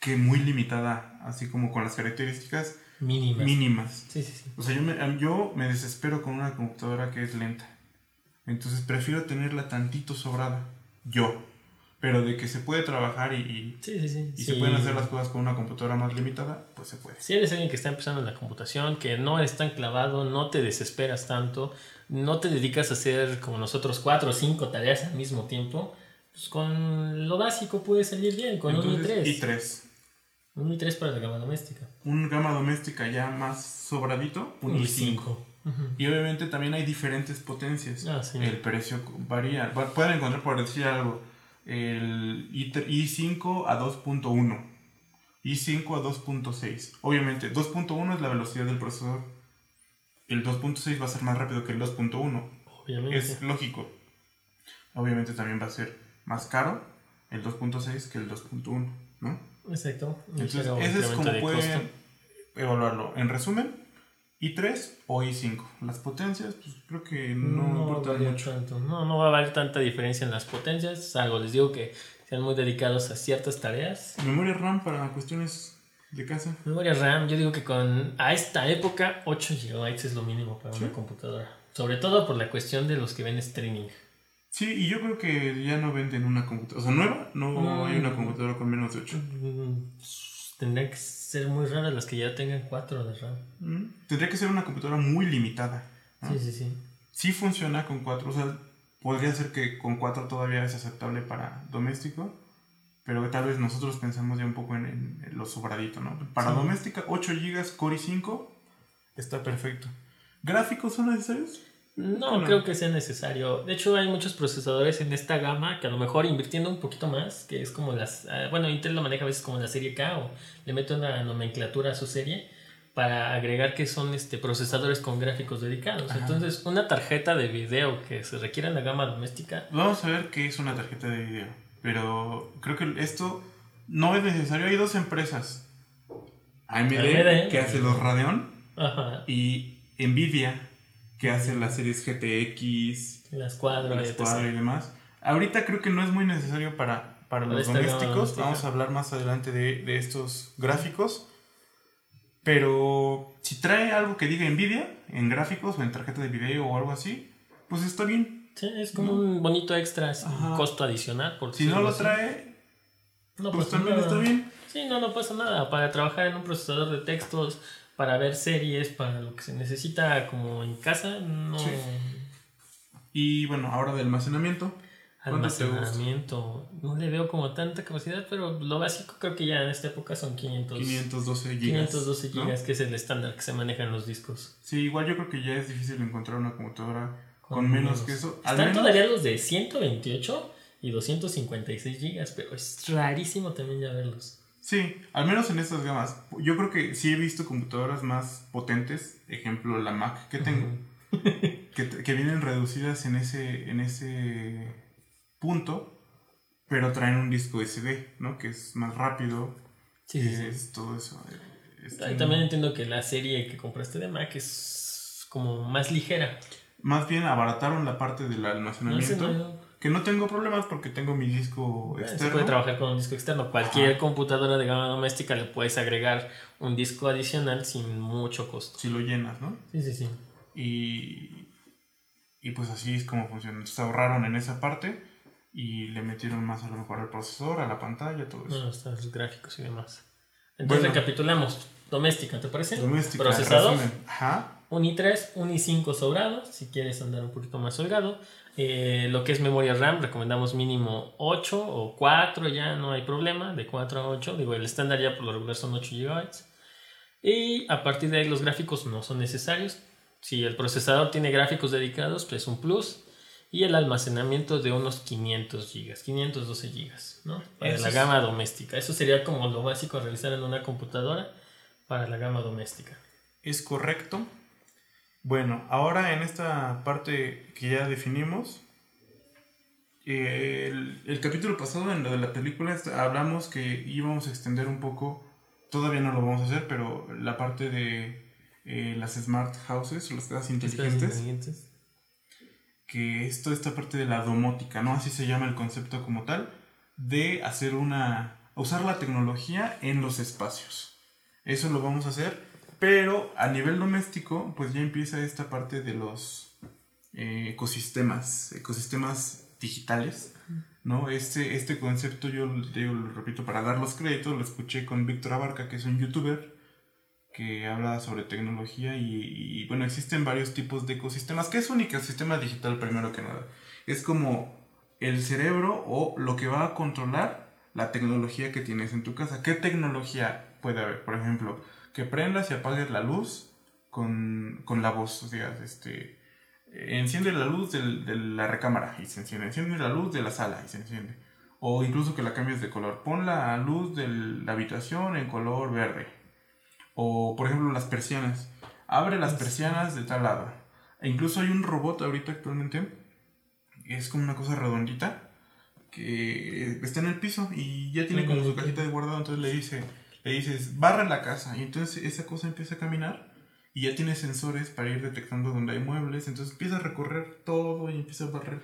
que muy limitada, así como con las características Mínimas. mínimas. sí, sí, sí. O sea, yo me, yo me desespero con una computadora que es lenta. Entonces prefiero tenerla tantito sobrada. Yo. Pero de que se puede trabajar y, y, Sí, sí, sí. y se pueden hacer las cosas con una computadora más limitada, pues se puede. Si eres alguien que está empezando en la computación, que no es tan clavado, no te desesperas tanto, no te dedicas a hacer como nosotros cuatro o cinco tareas al mismo tiempo, pues con lo básico puede salir bien, con un Entonces, i3. I3. Un i3 para la gama doméstica. Un gama doméstica ya más sobradito, un i5. Ujú. Y obviamente también hay diferentes potencias. Ah, sí. El precio varía. Va- Pueden encontrar, por decir algo, el i3 i5 a 2.1, i5 a 2.6. Obviamente, 2.1 es la velocidad del procesador. El 2.6 va a ser más rápido que el 2.1. Obviamente. Es lógico. Obviamente también va a ser más caro el 2.6 que el 2.1, ¿no? Exacto. Entonces, ese es como de pueden evaluarlo. En resumen, i3 o i5. Las potencias, pues creo que no, importan varía mucho. tanto. No, no va a haber tanta diferencia en las potencias. Salvo les digo que sean muy dedicados a ciertas tareas. Memoria RAM para cuestiones de casa. Memoria RAM, yo digo que con a esta época 8 GB es lo mínimo para ¿Sí? una computadora. Sobre todo por la cuestión de los que ven streaming. Sí, y yo creo que ya no venden una computadora. O sea, nueva, no Mm. hay una computadora con menos de 8. Mm, Tendría que ser muy raras las que ya tengan 4 de RAM. Mm. Tendría que ser una computadora muy limitada. ¿no? Sí, sí, sí. Sí funciona con 4. O sea, podría ser que con 4 todavía es aceptable para doméstico. Pero tal vez nosotros pensamos ya un poco en, en lo sobradito, ¿no? Para Sí. doméstica, 8 GB Core i5 está perfecto. ¿Gráficos son necesarios? No, No. creo que sea necesario. De hecho, hay muchos procesadores en esta gama que a lo mejor invirtiendo un poquito más, que es como las. ah, bueno, Intel lo maneja a veces como la serie K o le mete una nomenclatura a su serie para agregar que son este, procesadores con gráficos dedicados. Ajá. Entonces, una tarjeta de video que se requiera en la gama doméstica. Vamos a ver qué es una tarjeta de video. Pero creo que esto no es necesario. Hay dos empresas. AMD, AMD. que hace los Radeon, Ajá. y Nvidia, que hace las series GTX, Las cuadros. las. Quadro y demás. Ahorita creo que no es muy necesario para, para Para los domésticos. Vamos a hablar más adelante de, de estos gráficos. Pero si trae algo que diga Nvidia en gráficos o en tarjeta de video o algo así, pues está bien. Sí, es como un bonito extra, sin Ajá. costo adicional. Por Si no lo así. trae, no pues también nada. está bien. Sí, no, no pasa nada. Para trabajar en un procesador de textos, para ver series, para lo que se necesita como en casa, no. Sí. Y bueno, ahora de almacenamiento. Almacenamiento. No le veo como tanta capacidad, pero lo básico creo que ya en esta época son 500, 512 gigas. 512 ¿no? gigas, que es el estándar que se maneja en los discos. Sí, igual yo creo que ya es difícil encontrar una computadora con, Con menos, menos. que eso. Al Están menos, todavía los de 128 y 256 gigas, pero es rarísimo también ya verlos. Sí, al menos en estas gamas. Yo creo que sí he visto computadoras más potentes, ejemplo la Mac que tengo, [LAUGHS] que, que vienen reducidas en ese, en ese punto, pero traen un disco SD, ¿no? Que es más rápido, Sí, que sí, sí. es todo eso. eh, este, Ah, y También entiendo que la serie que compraste de Mac es como más ligera. Más bien abarataron la parte del almacenamiento, no- que no tengo problemas porque tengo mi disco eh, se externo. puede trabajar con un disco externo. Cualquier Ajá. computadora de gama doméstica le puedes agregar un disco adicional sin mucho costo. Si lo llenas, ¿no? Sí, sí, sí. Y, y pues así es como funciona. Entonces ahorraron en esa parte y le metieron más a lo mejor al procesador, a la pantalla, todo eso. Bueno, están los gráficos y demás. Entonces Bueno. recapitulamos. Doméstica, ¿te parece? Doméstica, Procesador. Ajá. Un i3, un i5 sobrado, si quieres andar un poquito más holgado. Eh, lo que es memoria RAM, recomendamos mínimo 8 o 4, ya no hay problema, de 4 a 8. Digo, el estándar ya por lo regular son 8 GB. Y a partir de ahí los gráficos no son necesarios. Si el procesador tiene gráficos dedicados, pues un plus. Y el almacenamiento de unos 500 GB, 512 GB, ¿no? Para Eso la gama doméstica. Eso sería como lo básico a realizar en una computadora para la gama doméstica. Es correcto. Bueno, ahora en esta parte que ya definimos, eh, el, el capítulo pasado en lo de la película hablamos que íbamos a extender un poco, todavía no lo vamos a hacer, pero la parte de eh, las smart houses, las casas inteligentes. inteligentes. que es toda esta parte de la domótica, ¿no? Así se llama el concepto como tal, de hacer una, usar la tecnología en los espacios. Eso lo vamos a hacer, pero a nivel doméstico, pues ya empieza esta parte de los eh, ecosistemas, ecosistemas digitales, ¿no? Este, este concepto yo, yo lo repito para dar los créditos, lo escuché con Víctor Abarca, que es un youtuber, que habla sobre tecnología y, y, bueno, existen varios tipos de ecosistemas. ¿Qué es un ecosistema digital primero que nada? Es como el cerebro o lo que va a controlar la tecnología que tienes en tu casa. ¿Qué tecnología puede haber? Por ejemplo, que prendas y apagues la luz con, con la voz. O sea, este, enciende la luz del- de la recámara y se enciende. Enciende la luz de la sala y se enciende. O incluso que la cambies de color. Pon la luz de la habitación en color verde. O, por ejemplo, las persianas. Abre las persianas de tal lado. E incluso hay un robot ahorita actualmente. Es como una cosa redondita. Que está en el piso y ya tiene como su cajita de guardado. Entonces le dice, le dices, barra la casa. Y entonces esa cosa empieza a caminar. Y ya tiene sensores para ir detectando dónde hay muebles. Entonces empieza a recorrer todo y empieza a barrer.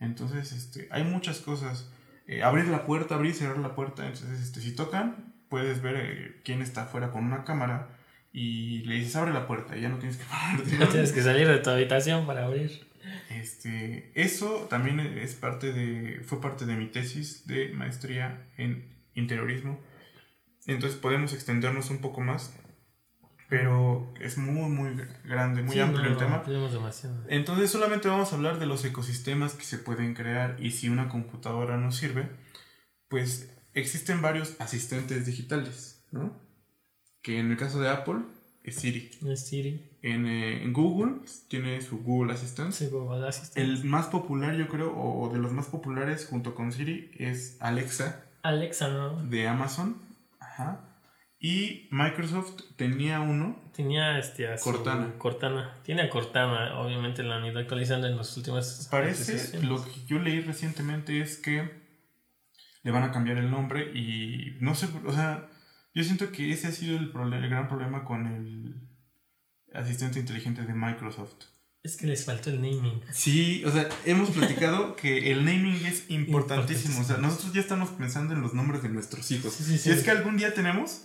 Entonces, este, hay muchas cosas. Eh, abrir la puerta, abrir y cerrar la puerta. Entonces, este, si tocan, puedes ver eh, quién está afuera con una cámara. Y le dices, abre la puerta. Y ya no tienes que pararte. No [LAUGHS] tienes que salir de tu habitación para abrir. Este, eso también es parte de, fue parte de mi tesis de maestría en interiorismo. Entonces podemos extendernos un poco más, pero es muy, muy grande, muy Sí, amplio no, el tema. demasiado. Entonces solamente vamos a hablar de los ecosistemas que se pueden crear y si una computadora nos sirve, pues existen varios asistentes digitales, ¿no? Que en el caso de Apple es Siri. Es Siri. En, eh, en Google tiene su Google Assistant. Sí, Google Assistant. El más popular, yo creo, o de los más populares junto con Siri, es Alexa Alexa, ¿no? de Amazon. Ajá. Y Microsoft tenía uno. Tenía este, a Cortana. Cortana. Tiene a Cortana, obviamente la han ido actualizando en las últimas. Parece, lo que yo leí recientemente es que le van a cambiar el nombre y no sé, o sea, yo siento que ese ha sido el, el gran problema con el asistente inteligente de Microsoft. Es que les faltó el naming. Sí, o sea, hemos platicado [LAUGHS] que el naming es importantísimo. O sea, nosotros ya estamos pensando en los nombres de nuestros hijos. Sí, sí, Si sí. es que algún día tenemos,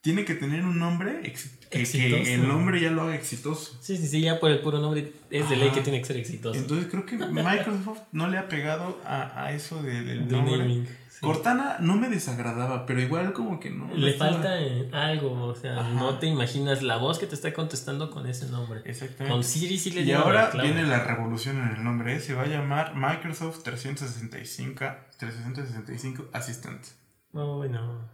tiene que tener un nombre ex- que, que el nombre ya lo haga exitoso. Sí, sí, sí, ya por el puro nombre es de ley que tiene que ser exitoso. Entonces creo que Microsoft no le ha pegado a, a eso de- del nombre. naming. Cortana no me desagradaba, pero igual como que no. no Le estaba- falta algo, o sea, Ajá. no te imaginas la voz que te está contestando con ese nombre. Exactamente. Con Siri sí le Y ahora viene la revolución en el nombre, ¿eh? se va a llamar Microsoft 365, 365 Assistant. Oh, bueno.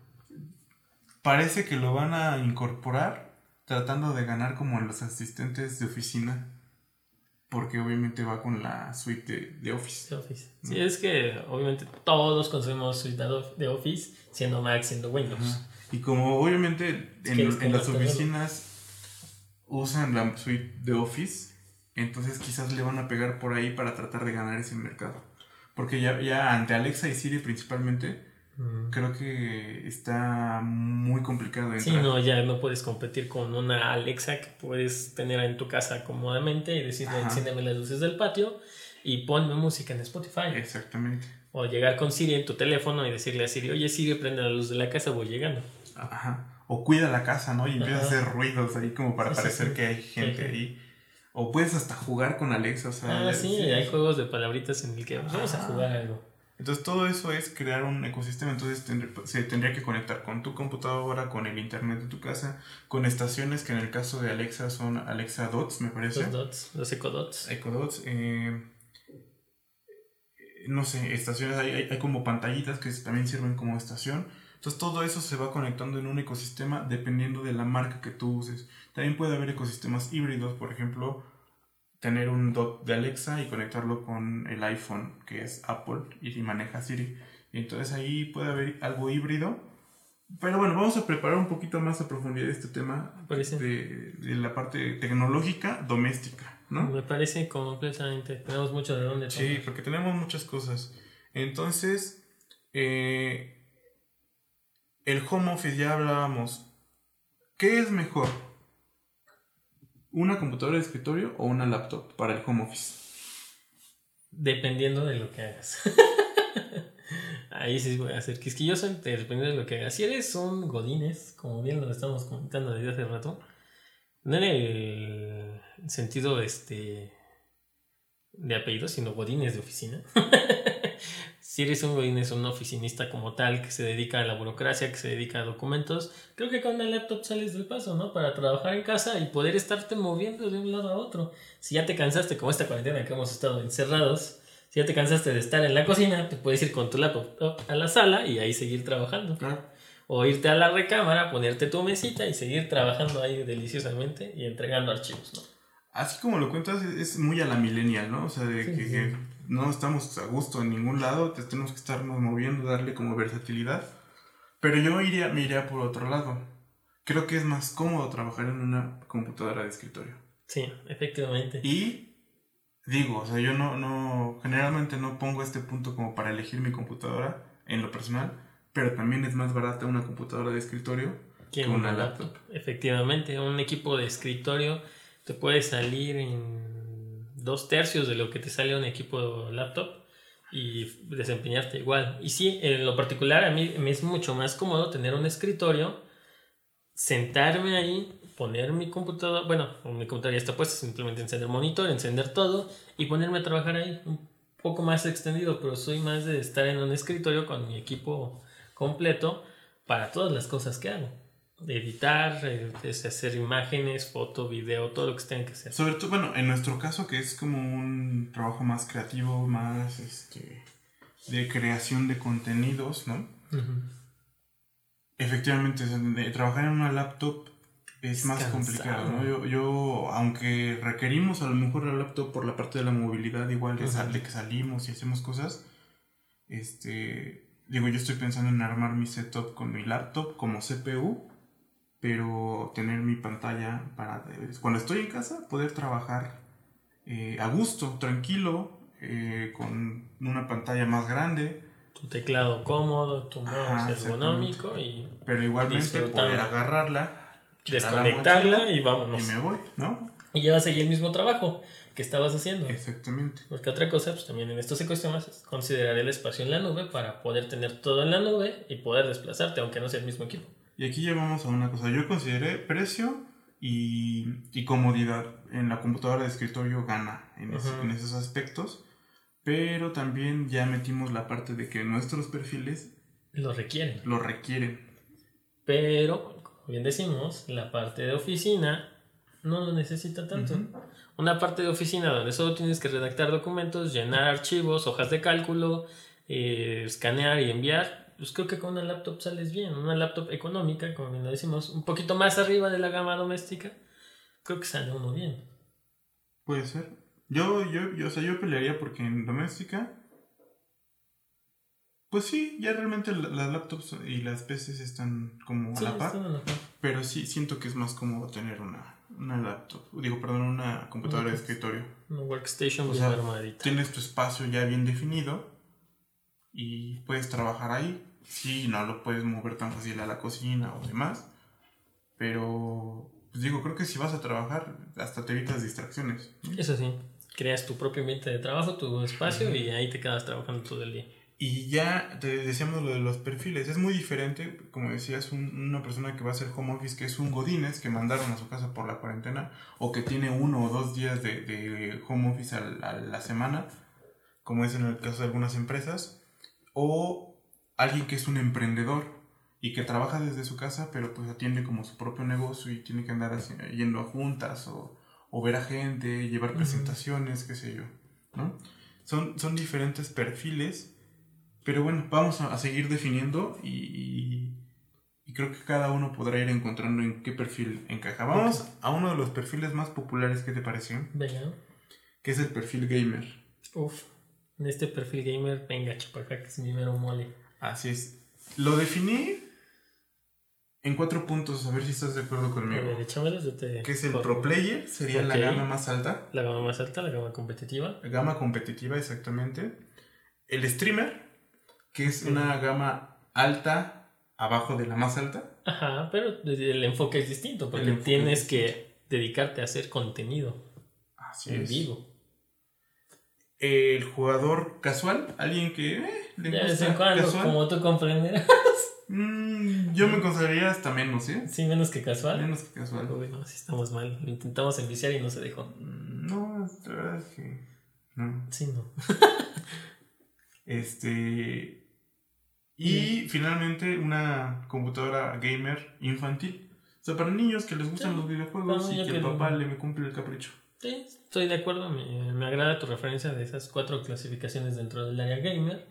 Parece que lo van a incorporar tratando de ganar como los asistentes de oficina. Porque obviamente va con la suite de, Office. Office. Sí, es que obviamente todos consumimos suite de Office, siendo Mac, siendo Windows. Y como obviamente en, las oficinas usan la suite de Office, entonces quizás le van a pegar por ahí para tratar de ganar ese mercado. Porque ya, ya ante Alexa y Siri principalmente. Creo que está muy complicado. Entrar. Sí, no, ya no puedes competir con una Alexa que puedes tener en tu casa cómodamente y decirle, enciéndeme las luces del patio y ponme música en Spotify. Exactamente. O llegar con Siri en tu teléfono y decirle a Siri, oye Siri, prende la luz de la casa, voy llegando. Ajá. O cuida la casa, ¿no? Y empieza a hacer ruidos ahí como para parecer que hay gente ahí. O puedes hasta jugar con Alexa, o sea. Ah, sí, hay juegos de palabritas en el que vamos a jugar algo. Entonces todo eso es crear un ecosistema, entonces se tendría que conectar con tu computadora, con el internet de tu casa, con estaciones que en el caso de Alexa son Alexa Dots, me parece. Los Dots, los Echo Dots. Echo Dots. Eh, no sé, estaciones, hay, hay, como pantallitas que también sirven como estación. Entonces todo eso se va conectando en un ecosistema dependiendo de la marca que tú uses. También puede haber ecosistemas híbridos, por ejemplo, tener un dot de Alexa y conectarlo con el iPhone, que es Apple, y maneja Siri. Y entonces ahí puede haber algo híbrido. Pero bueno, vamos a preparar un poquito más a profundidad este tema de, de, la parte tecnológica doméstica, ¿no? Me parece completamente. Tenemos mucho de dónde Sí, porque tenemos muchas cosas. Entonces, eh, el home office ya hablábamos. ¿Qué es mejor? ¿Una computadora de escritorio o una laptop para el home office? Dependiendo de lo que hagas. [LAUGHS] Ahí sí voy a hacer quisquilloso, dependiendo de lo que hagas. Si eres un Godines, como bien lo estamos comentando desde hace rato, no en el sentido este de apellido, sino Godines de oficina. [LAUGHS] si eres un es un oficinista como tal, que se dedica a la burocracia, que se dedica a documentos, creo que con una laptop sales del paso, ¿no? Para trabajar en casa y poder estarte moviendo de un lado a otro. Si ya te cansaste, como esta cuarentena que hemos estado encerrados, si ya te cansaste de estar en la cocina, te puedes ir con tu laptop a la sala y ahí seguir trabajando. O irte a la recámara, ponerte tu mesita y seguir trabajando ahí deliciosamente y entregando archivos, ¿no? Así como lo cuentas, es muy a la millennial, ¿no? O sea, de que no estamos a gusto en ningún lado, tenemos que estarnos moviendo, darle como versatilidad. Pero yo iría, me iría por otro lado. Creo que es más cómodo trabajar en una computadora de escritorio. Sí, efectivamente. Y digo, o sea, yo no, no, generalmente no pongo este punto como para elegir mi computadora en lo personal, pero también es más barata una computadora de escritorio que una laptop. Efectivamente, un equipo de escritorio te puede salir en dos tercios de lo que te sale un equipo laptop y desempeñarte igual. Y sí, en lo particular a mí me es mucho más cómodo tener un escritorio, sentarme ahí, poner mi computadora, bueno, mi computadora ya está puesta, simplemente encender monitor, encender todo y ponerme a trabajar ahí un poco más extendido, pero soy más de estar en un escritorio con mi equipo completo para todas las cosas que hago editar, eh, hacer imágenes, foto, video, todo lo que tengan que hacer. Sobre todo, bueno, en nuestro caso que es como un trabajo más creativo, más este de creación de contenidos, ¿no? Efectivamente, trabajar en una laptop es, más complicado, ¿no? Yo, yo, aunque requerimos a lo mejor la laptop por la parte de la movilidad, igual de, de que salimos y hacemos cosas, este, digo, yo estoy pensando en armar mi setup con mi laptop como CPU pero tener mi pantalla para cuando estoy en casa poder trabajar eh, a gusto, tranquilo, eh, con una pantalla más grande. Tu teclado cómodo, tu mouse ergonómico y... Pero igualmente poder agarrarla, desconectarla y vámonos. Y me voy, ¿no? Y ya vas a seguir el mismo trabajo que estabas haciendo. Exactamente. Porque otra cosa, pues también en estos ecosistemas es considerar el espacio en la nube para poder tener todo en la nube y poder desplazarte, aunque no sea el mismo equipo. Y aquí llevamos a una cosa. Yo consideré precio y, y comodidad. En la computadora de escritorio gana en, en, esos aspectos. Pero también ya metimos la parte de que nuestros perfiles lo requieren. Lo requieren. Pero, como bien decimos, la parte de oficina no lo necesita tanto. Una parte de oficina donde solo tienes que redactar documentos, llenar archivos, hojas de cálculo, eh, escanear y enviar, pues creo que con una laptop sales bien. Una laptop económica, como bien lo decimos, un poquito más arriba de la gama doméstica, creo que sale uno bien. Puede ser. Yo, yo, yo, o sea, yo pelearía porque en doméstica, pues sí, ya realmente la- las laptops y las PCs están como a Sí, la par. están a la par. Pero sí, siento que es más cómodo tener una, una laptop. Digo, perdón, una computadora de escritorio. Una workstation O sea, armadita. Tienes tu espacio ya bien definido y puedes trabajar ahí. Sí, no lo puedes mover tan fácil a la cocina o demás. Pero, pues digo, creo que si vas a trabajar, hasta te evitas distracciones. ¿no? Eso sí, creas tu propio ambiente de trabajo, tu espacio y ahí te quedas trabajando todo el día. Y ya te decíamos lo de los perfiles. Es muy diferente, como decías, un- una persona que va a hacer home office, que es un Godínez, que mandaron a su casa por la cuarentena, o que tiene uno o dos días de, de home office al- a, la semana, como es en el caso de algunas empresas, o alguien que es un emprendedor y que trabaja desde su casa, pero pues atiende como su propio negocio y tiene que andar así- yendo a juntas o, o ver a gente, llevar presentaciones, qué sé yo, ¿no? Son, son diferentes perfiles pero bueno, vamos a, a seguir definiendo y, y- y creo que cada uno podrá ir encontrando en qué perfil encaja. Vamos a uno de los perfiles más populares que te pareció, Venga. que es el perfil gamer. Uf. En este perfil gamer, venga, chupaca, que es mi mero mole. Así es. Lo definí en cuatro puntos, a ver si estás de acuerdo A ver, conmigo. échamelos, yo te. Que es el pro player, sería la gama más alta, La gama más alta, la gama competitiva. la gama competitiva exactamente. El streamer, que es una gama alta abajo de la más alta. Ajá, pero el enfoque es distinto porque tienes es que dedicarte a hacer contenido Así en es. vivo. El jugador casual, alguien que eh, le De vez gusta en cuando, casual. como tú comprenderás. Mm, yo me consideraría hasta menos, ¿eh? Sí, menos que casual. Menos que casual. Uy, no, sí estamos mal. Lo intentamos enviciar y no se dejó. Mm, No, la verdad es que no. Sí, no. [LAUGHS] Este y finalmente una computadora gamer infantil. O sea, para niños que les gustan Sí. los videojuegos y que el papá le cumple el capricho. Sí, estoy de acuerdo. Me, me agrada tu referencia de esas cuatro clasificaciones dentro del área gamer.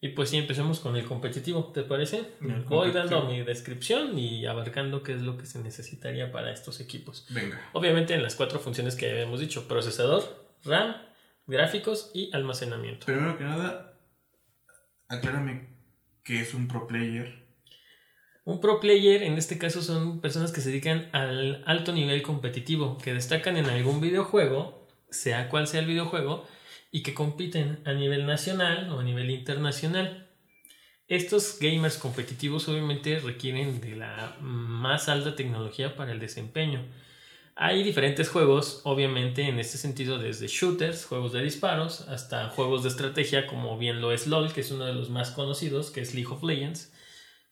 Y pues sí, empecemos con el competitivo, ¿te parece? El Voy dando mi descripción y abarcando qué es lo que se necesitaría para estos equipos. Venga. Obviamente en las cuatro funciones que habíamos dicho, procesador, RAM, gráficos y almacenamiento. Primero que nada, aclárame qué es un pro player. Un pro player en este caso son personas que se dedican al alto nivel competitivo, que destacan en algún videojuego, sea cual sea el videojuego, y que compiten a nivel nacional o a nivel internacional. Estos gamers competitivos obviamente requieren de la más alta tecnología para el desempeño. Hay diferentes juegos, obviamente, en este sentido, desde shooters, juegos de disparos, hasta juegos de estrategia, como bien lo es LOL, que es uno de los más conocidos, que es League of Legends.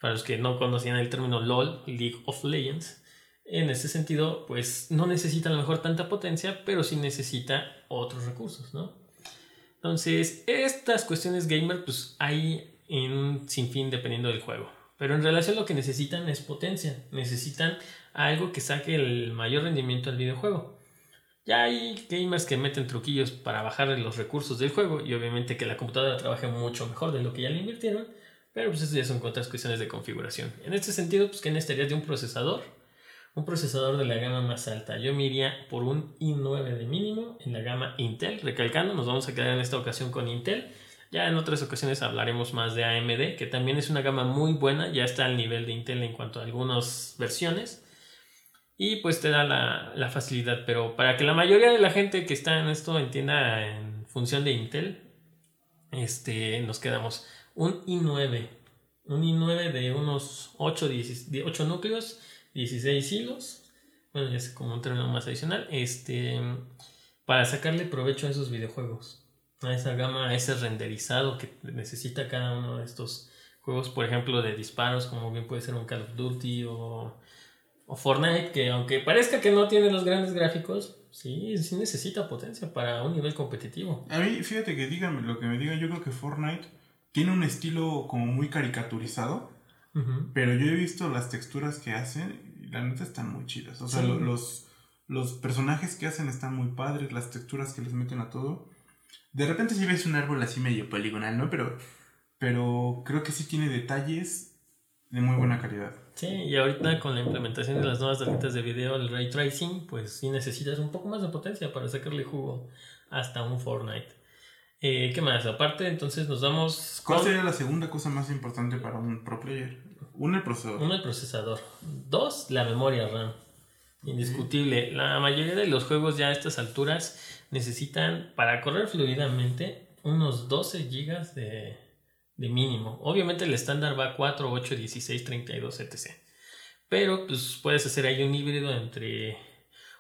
Para los que no conocían el término LOL, League of Legends. En este sentido, pues no necesita a lo mejor tanta potencia, pero sí necesita otros recursos, ¿no? Entonces, estas cuestiones gamer, pues hay en un sinfín dependiendo del juego. Pero en relación lo que necesitan es potencia. Necesitan algo que saque el mayor rendimiento al videojuego. Ya hay gamers que meten truquillos para bajar los recursos del juego y obviamente que la computadora trabaje mucho mejor de lo que ya le invirtieron. Pero pues eso ya son otras cuestiones de configuración. En este sentido, pues ¿qué necesitarías de un procesador? Un procesador de la gama más alta. Yo me iría por un i9 de mínimo en la gama Intel. Recalcando, nos vamos a quedar en esta ocasión con Intel. Ya en otras ocasiones hablaremos más de AMD, que también es una gama muy buena, ya está al nivel de Intel en cuanto a algunas versiones. Y pues te da la, la facilidad, pero para que la mayoría de la gente que está en esto entienda en función de Intel, este, nos quedamos un i9. Un i9 de unos 8, 10 8 núcleos, 16 hilos. Bueno, es como un término más adicional. Este, para sacarle provecho a esos videojuegos. A esa gama, a ese renderizado que necesita cada uno de estos juegos, por ejemplo, de disparos, como bien puede ser un Call of Duty o, o Fortnite, que aunque parezca que no tiene los grandes gráficos, sí, sí necesita potencia para un nivel competitivo. A mí, fíjate que díganme lo que me digan, yo creo que Fortnite tiene un estilo como muy caricaturizado, Ujú. pero yo he visto las texturas que hacen y la neta están muy chidas. O sea, Sí. lo- los, los personajes que hacen están muy padres, las texturas que les meten a todo. De repente sí ves un árbol así medio poligonal, ¿no? Pero, pero creo que sí tiene detalles de muy buena calidad. Sí, y ahorita con la implementación de las nuevas tarjetas de video, el ray tracing, pues sí necesitas un poco más de potencia para sacarle jugo hasta un Fortnite. Eh, ¿Qué más? Aparte, entonces nos vamos. ¿Cuál sería la segunda cosa más importante para un pro player? Uno, el procesador. Uno, el procesador. Dos, la memoria RAM. Indiscutible. La mayoría de los juegos ya a estas alturas necesitan, para correr fluidamente, unos 12 GB de, de mínimo. Obviamente el estándar va a 4, 8, 16, 32, etc. Pero pues puedes hacer ahí un híbrido entre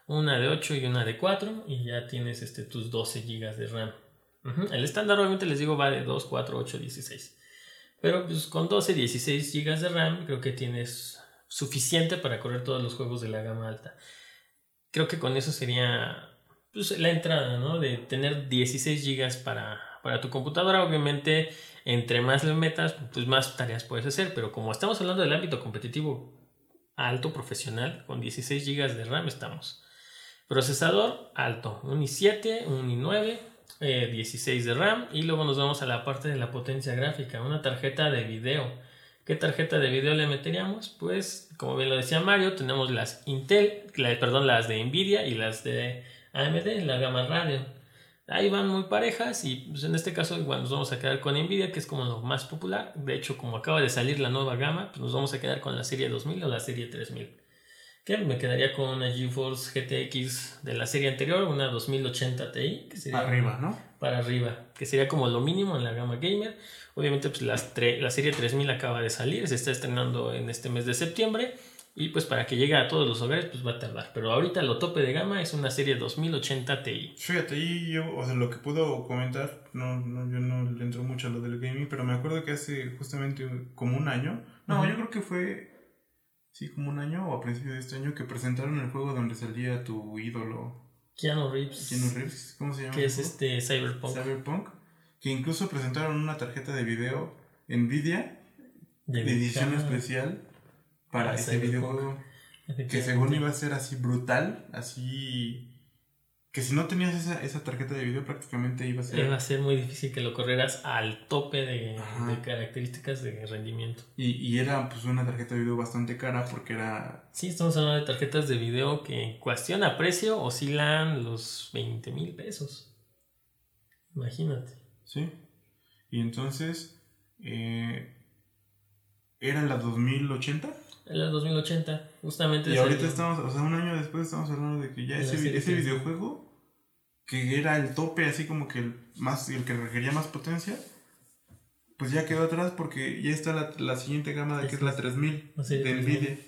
una de 8 y una de 4 y ya tienes este, tus 12 GB de RAM. El estándar obviamente les digo va de 2, 4, 8, 16. Pero pues con 12, 16 GB de RAM creo que tienes suficiente para correr todos los juegos de la gama alta. Creo que con eso sería pues, la entrada, ¿no? De tener 16 GB para, para tu computadora. Obviamente, entre más le metas, pues más tareas puedes hacer. Pero como estamos hablando del ámbito competitivo alto profesional, con 16 GB de RAM estamos. Procesador alto, un i7, un i9, 16 de RAM y luego nos vamos a la parte de la potencia gráfica, una tarjeta de video. ¿Qué tarjeta de video le meteríamos? Pues, como bien lo decía Mario, tenemos las Intel, perdón, las de Nvidia y las de AMD, la gama radio. Ahí van muy parejas y pues, en este caso igual nos vamos a quedar con Nvidia, que es como lo más popular. De hecho, como acaba de salir la nueva gama, pues nos vamos a quedar con la serie 2000 o la serie 3000 que me quedaría con una GeForce GTX de la serie anterior, una 2080 Ti. Que para arriba, ¿no? Para arriba, que sería como lo mínimo en la gama gamer. Obviamente, pues la serie 3000 acaba de salir, se está estrenando en este mes de septiembre. Y pues para que llegue a todos los hogares, pues va a tardar. Pero ahorita lo tope de gama es una serie 2080 Ti. Fíjate, ahí yo, o sea, lo que puedo comentar, no, no, yo no le entro mucho a lo del gaming, pero me acuerdo que hace justamente como un año, no, yo creo que fue sí, como un año o a principios de este año que presentaron el juego donde salía tu ídolo. Keanu Reeves. Keanu Reeves, ¿cómo se llama? Que es este Cyberpunk. Cyberpunk. Que incluso presentaron una tarjeta de video Nvidia de, edición especial para ese videojuego. Que según iba a ser así brutal, así que si no tenías esa, esa, tarjeta de video prácticamente iba a ser... Iba a ser muy difícil que lo corrieras al tope de, de características de rendimiento. Y, y, era pues una tarjeta de video bastante cara porque era... Sí, estamos hablando de tarjetas de video que en cuestión a precio oscilan los 20 mil pesos. Imagínate. Sí. Y entonces... Eh, ¿Era la 2080? En la 2080, justamente. Y ahorita estamos, o sea, un año después estamos hablando de que ya ese, ese videojuego que era el tope, así como que el, más, el que requería más potencia, pues ya quedó atrás porque ya está la, la siguiente gama de que es la 3000 de Nvidia.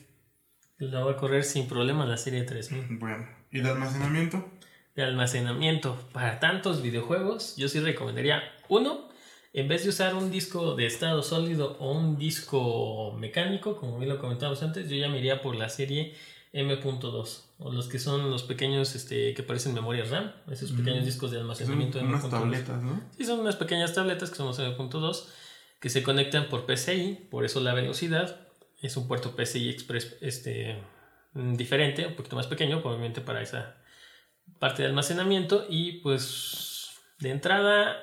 La va a correr sin problema la serie 3000. Bueno, ¿y de almacenamiento? De almacenamiento. Para tantos videojuegos, yo sí recomendaría uno, en vez de usar un disco de estado sólido o un disco mecánico, como bien lo comentábamos antes, yo ya me iría por la serie M.2 o los que son los pequeños este, que parecen memoria RAM, esos pequeños discos de almacenamiento. Son unas tabletas, ¿no? Sí, son unas pequeñas tabletas que son los M.2 que se conectan por PCI, por eso la velocidad es un puerto PCI Express este, diferente, un poquito más pequeño, obviamente para esa parte de almacenamiento y pues de entrada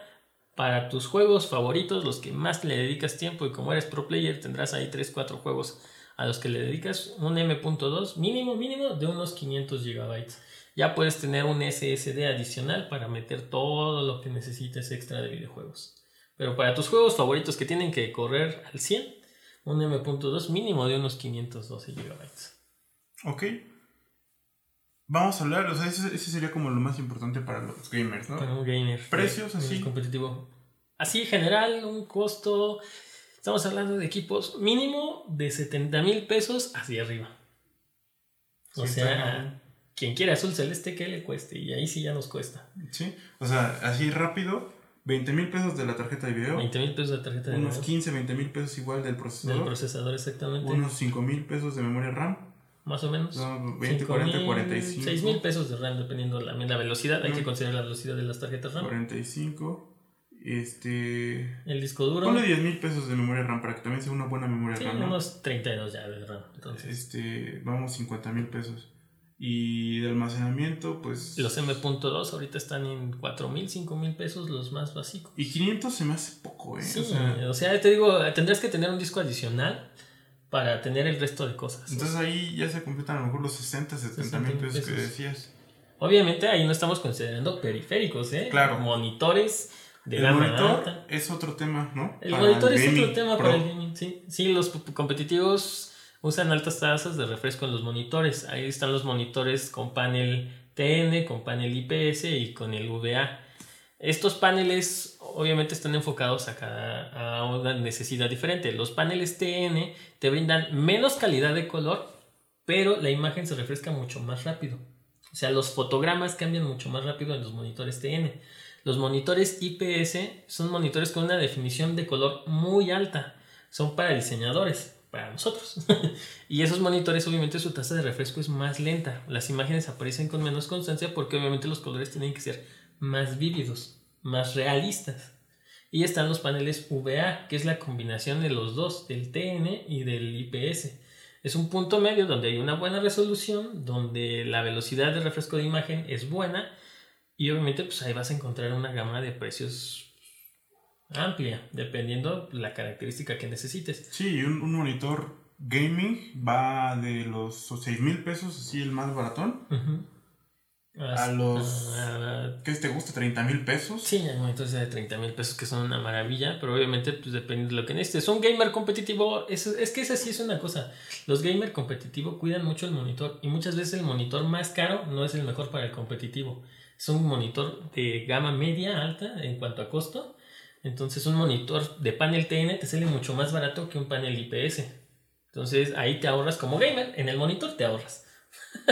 para tus juegos favoritos, los que más le dedicas tiempo y como eres pro player tendrás ahí 3, 4 juegos a los que le dedicas un M.2 mínimo, mínimo de unos 500 GB. Ya puedes tener un SSD adicional para meter todo lo que necesites extra de videojuegos. Pero para tus juegos favoritos que tienen que correr al 100, un M.2 mínimo de unos 512 GB. Ok. Vamos a hablar, o sea, ese, sería como lo más importante para los gamers, ¿no? Para un gamer. Precios así. Competitivo. Así, general, un costo Estamos hablando de equipos mínimo de 70 mil pesos hacia arriba. O sea, quien quiera azul celeste que le cueste. Y ahí sí ya nos cuesta. Sí, o sea, así rápido. 20 mil pesos de la tarjeta de video. 20 mil pesos de la tarjeta de video. Unos 15, 20 mil pesos igual del procesador. Del procesador, exactamente. Unos 5 mil pesos de memoria RAM. Más o menos. 20, 40, 45. 6 mil pesos de RAM, dependiendo la, la velocidad. Hay que considerar la velocidad de las tarjetas RAM. 45. Este. El disco duro. Ponle 10 mil pesos de memoria RAM para que también sea una buena memoria sí, RAM. unos 32 ya de RAM. Entonces. Este, vamos, 50 mil pesos. Y de almacenamiento, pues. Los M.2 ahorita están en 4 mil, 5 mil pesos, los más básicos. Y 500 se me hace poco, ¿eh? Sí, o sea, te digo, tendrás que tener un disco adicional para tener el resto de cosas. Entonces ahí ya se completan a lo mejor los 60, 70 mil pesos, que decías. Obviamente ahí no estamos considerando periféricos, ¿eh? Claro. Monitores de El monitor alta. es otro tema, ¿no? El Para monitor es gaming otro tema pro. para el gaming, sí. Sí, los competitivos usan altas tasas de refresco en los monitores. Ahí están los monitores con panel TN, con panel IPS y con el VA. Estos paneles obviamente están enfocados a, cada, a una necesidad diferente. Los paneles TN te brindan menos calidad de color, pero la imagen se refresca mucho más rápido. O sea, los fotogramas cambian mucho más rápido en los monitores TN. Los monitores IPS son monitores con una definición de color muy alta. Son para diseñadores, para nosotros. [LAUGHS] y esos monitores obviamente su tasa de refresco es más lenta. Las imágenes aparecen con menos constancia porque obviamente los colores tienen que ser más vívidos, más realistas. Y están los paneles VA, que es la combinación de los dos, del TN y del IPS. Es un punto medio donde hay una buena resolución, donde la velocidad de refresco de imagen es buena y obviamente pues ahí vas a encontrar una gama de precios amplia, dependiendo la característica que necesites. Sí, un, un monitor gaming va de los 6 mil pesos, así el más baratón. A los- ¿Qué te gusta? ¿30 mil pesos? Sí, hay monitores de 30 mil pesos que son una maravilla, pero obviamente pues depende de lo que necesites. Un gamer competitivo, es, es que esa sí es una cosa. Los gamer competitivos cuidan mucho el monitor y muchas veces el monitor más caro no es el mejor para el competitivo. Es un monitor de gama media alta en cuanto a costo. Entonces un monitor de panel TN te sale mucho más barato que un panel IPS. Entonces ahí te ahorras como gamer, en el monitor te ahorras.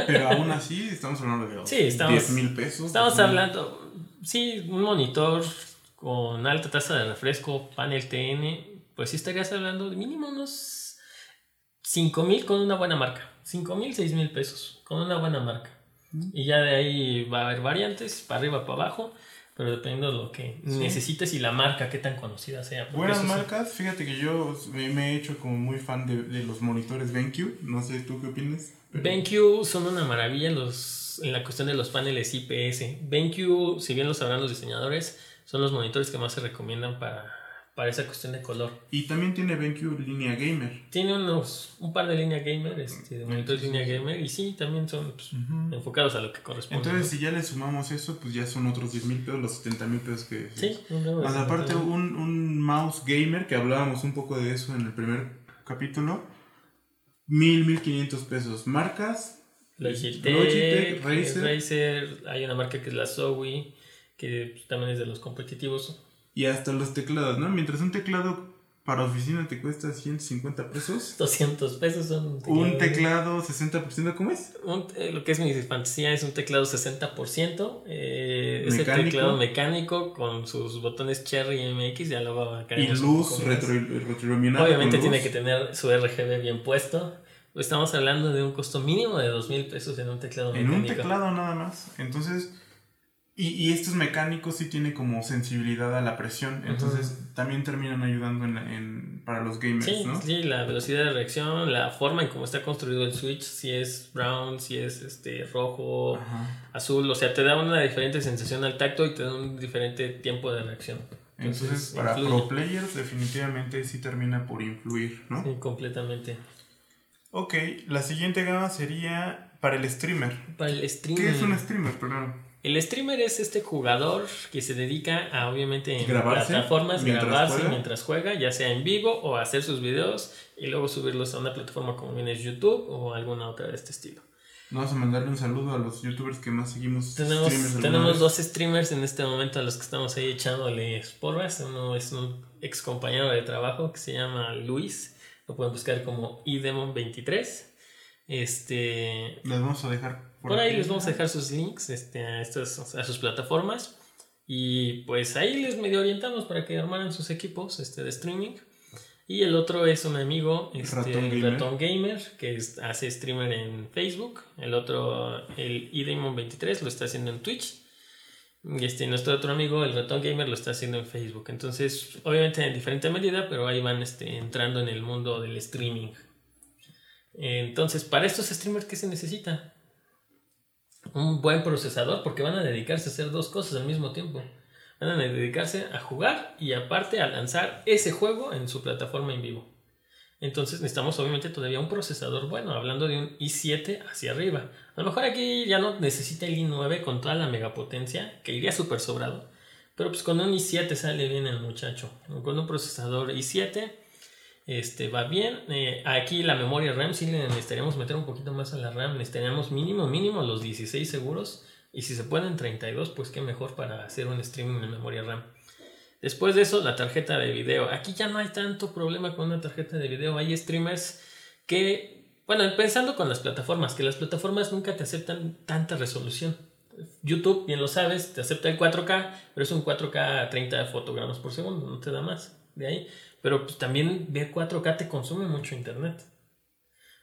Pero aún así estamos hablando de Sí, estamos- 10 mil pesos. Estamos 10,000. hablando, sí, un monitor con alta tasa de refresco, panel TN, pues sí estarías hablando de mínimo unos 5 mil con una buena marca. 5 mil, 6 mil pesos con una buena marca. Y ya de ahí va a haber variantes, para arriba, para abajo, pero dependiendo de lo que necesites y la marca, qué tan conocida sea. Buenas sí. marcas, fíjate que yo me, me he hecho como muy fan de, de los monitores BenQ, no sé tú qué opinas. pero- BenQ son una maravilla los, en la cuestión de los paneles IPS. BenQ, si bien lo sabrán los diseñadores, son los monitores que más se recomiendan para, para esa cuestión de color. Y también tiene BenQ línea gamer. Tiene unos, un par de línea gamer, este, de monitores línea gamer, y sí, también son pues, enfocados a lo que corresponde. Entonces, ¿no? si ya le sumamos eso, pues ya son otros 10 mil pesos, los 70 mil pesos que sí, nuevo Más aparte, un, un mouse gamer, que hablábamos un poco de eso en el primer capítulo, mil, mil quinientos pesos. Marcas, Logitech, Logitech, Razer. Razer, hay una marca que es la Zowie, que pues, también es de los competitivos. Y hasta los teclados, ¿no? Mientras un teclado para oficina te cuesta 150 pesos, 200 pesos son un teclados. teclado 60%, ¿cómo es? Un- eh, lo que es mi fantasía es un teclado 60%. Eh, es el Mecánico. teclado mecánico con sus botones Cherry MX. Ya luego Y aclararemos un luz poco más. retro, retroiluminada. Obviamente tiene luz. que tener su RGB bien puesto. Estamos hablando de un costo mínimo de dos mil pesos en un teclado En un mecánico. teclado nada más. Entonces, y, y estos mecánicos sí tienen como sensibilidad a la presión. Entonces, también terminan ayudando en, en- para los gamers, Sí, ¿no? sí, la velocidad de reacción, la forma en cómo está construido el switch, si es brown, si es este rojo, azul, o sea, te da una diferente sensación al tacto y te da un diferente tiempo de reacción. Entonces, para influye. pro players definitivamente sí termina por influir, ¿no? Sí, completamente. Ok, la siguiente gama sería para el streamer. Para el streaming. ¿Qué es un streamer, perdón? El streamer es este jugador que se dedica a, obviamente, en Grabarse plataformas, mientras grabarse juega. mientras juega, ya sea en vivo o hacer sus videos y luego subirlos a una plataforma como bien es YouTube o alguna otra de este estilo. Vamos a mandarle un saludo a los youtubers que más seguimos. Tenemos, tenemos dos streamers en este momento a los que estamos ahí echándole porras. Uno es un ex compañero de trabajo que se llama Luis. Lo pueden buscar como idemon23. Este, Les vamos a dejar Por ahí les vamos a dejar sus links este, a, estas, a sus plataformas. Y pues ahí les medio orientamos para que armaran sus equipos este, de streaming. Y el otro es un amigo, este, Ratón Gamer. Ratón Gamer, que es- hace streamer en Facebook. El otro, el eDemon23, lo está haciendo en Twitch. Y este, nuestro otro amigo, el Ratón Gamer, lo está haciendo en Facebook. Entonces, obviamente en diferente medida, pero ahí van este, entrando en el mundo del streaming. Entonces, para estos streamers, ¿qué se necesita? un buen procesador porque van a dedicarse a hacer dos cosas al mismo tiempo. Van a dedicarse a jugar y aparte a lanzar ese juego en su plataforma en vivo. Entonces necesitamos obviamente todavía un procesador bueno, hablando de un i7 hacia arriba. A lo mejor aquí ya no necesita el i9 con toda la megapotencia, que iría súper sobrado. Pero pues con un i7 sale bien el muchacho. Con un procesador i7 este, va bien. Eh, aquí la memoria RAM sí le necesitaríamos meter un poquito más a la RAM. Necesitaríamos mínimo, mínimo los 16 seguros. Y si se pueden 32, pues qué mejor para hacer un streaming de memoria RAM. Después de eso, la tarjeta de video. Aquí ya no hay tanto problema con una tarjeta de video. Hay streamers que, bueno, pensando con las plataformas, que las plataformas nunca te aceptan tanta resolución. YouTube, bien lo sabes, te acepta el 4K, pero es un 4K a 30 fotogramas por segundo, no te da más de ahí. Pero pues, también ver 4K te consume mucho internet.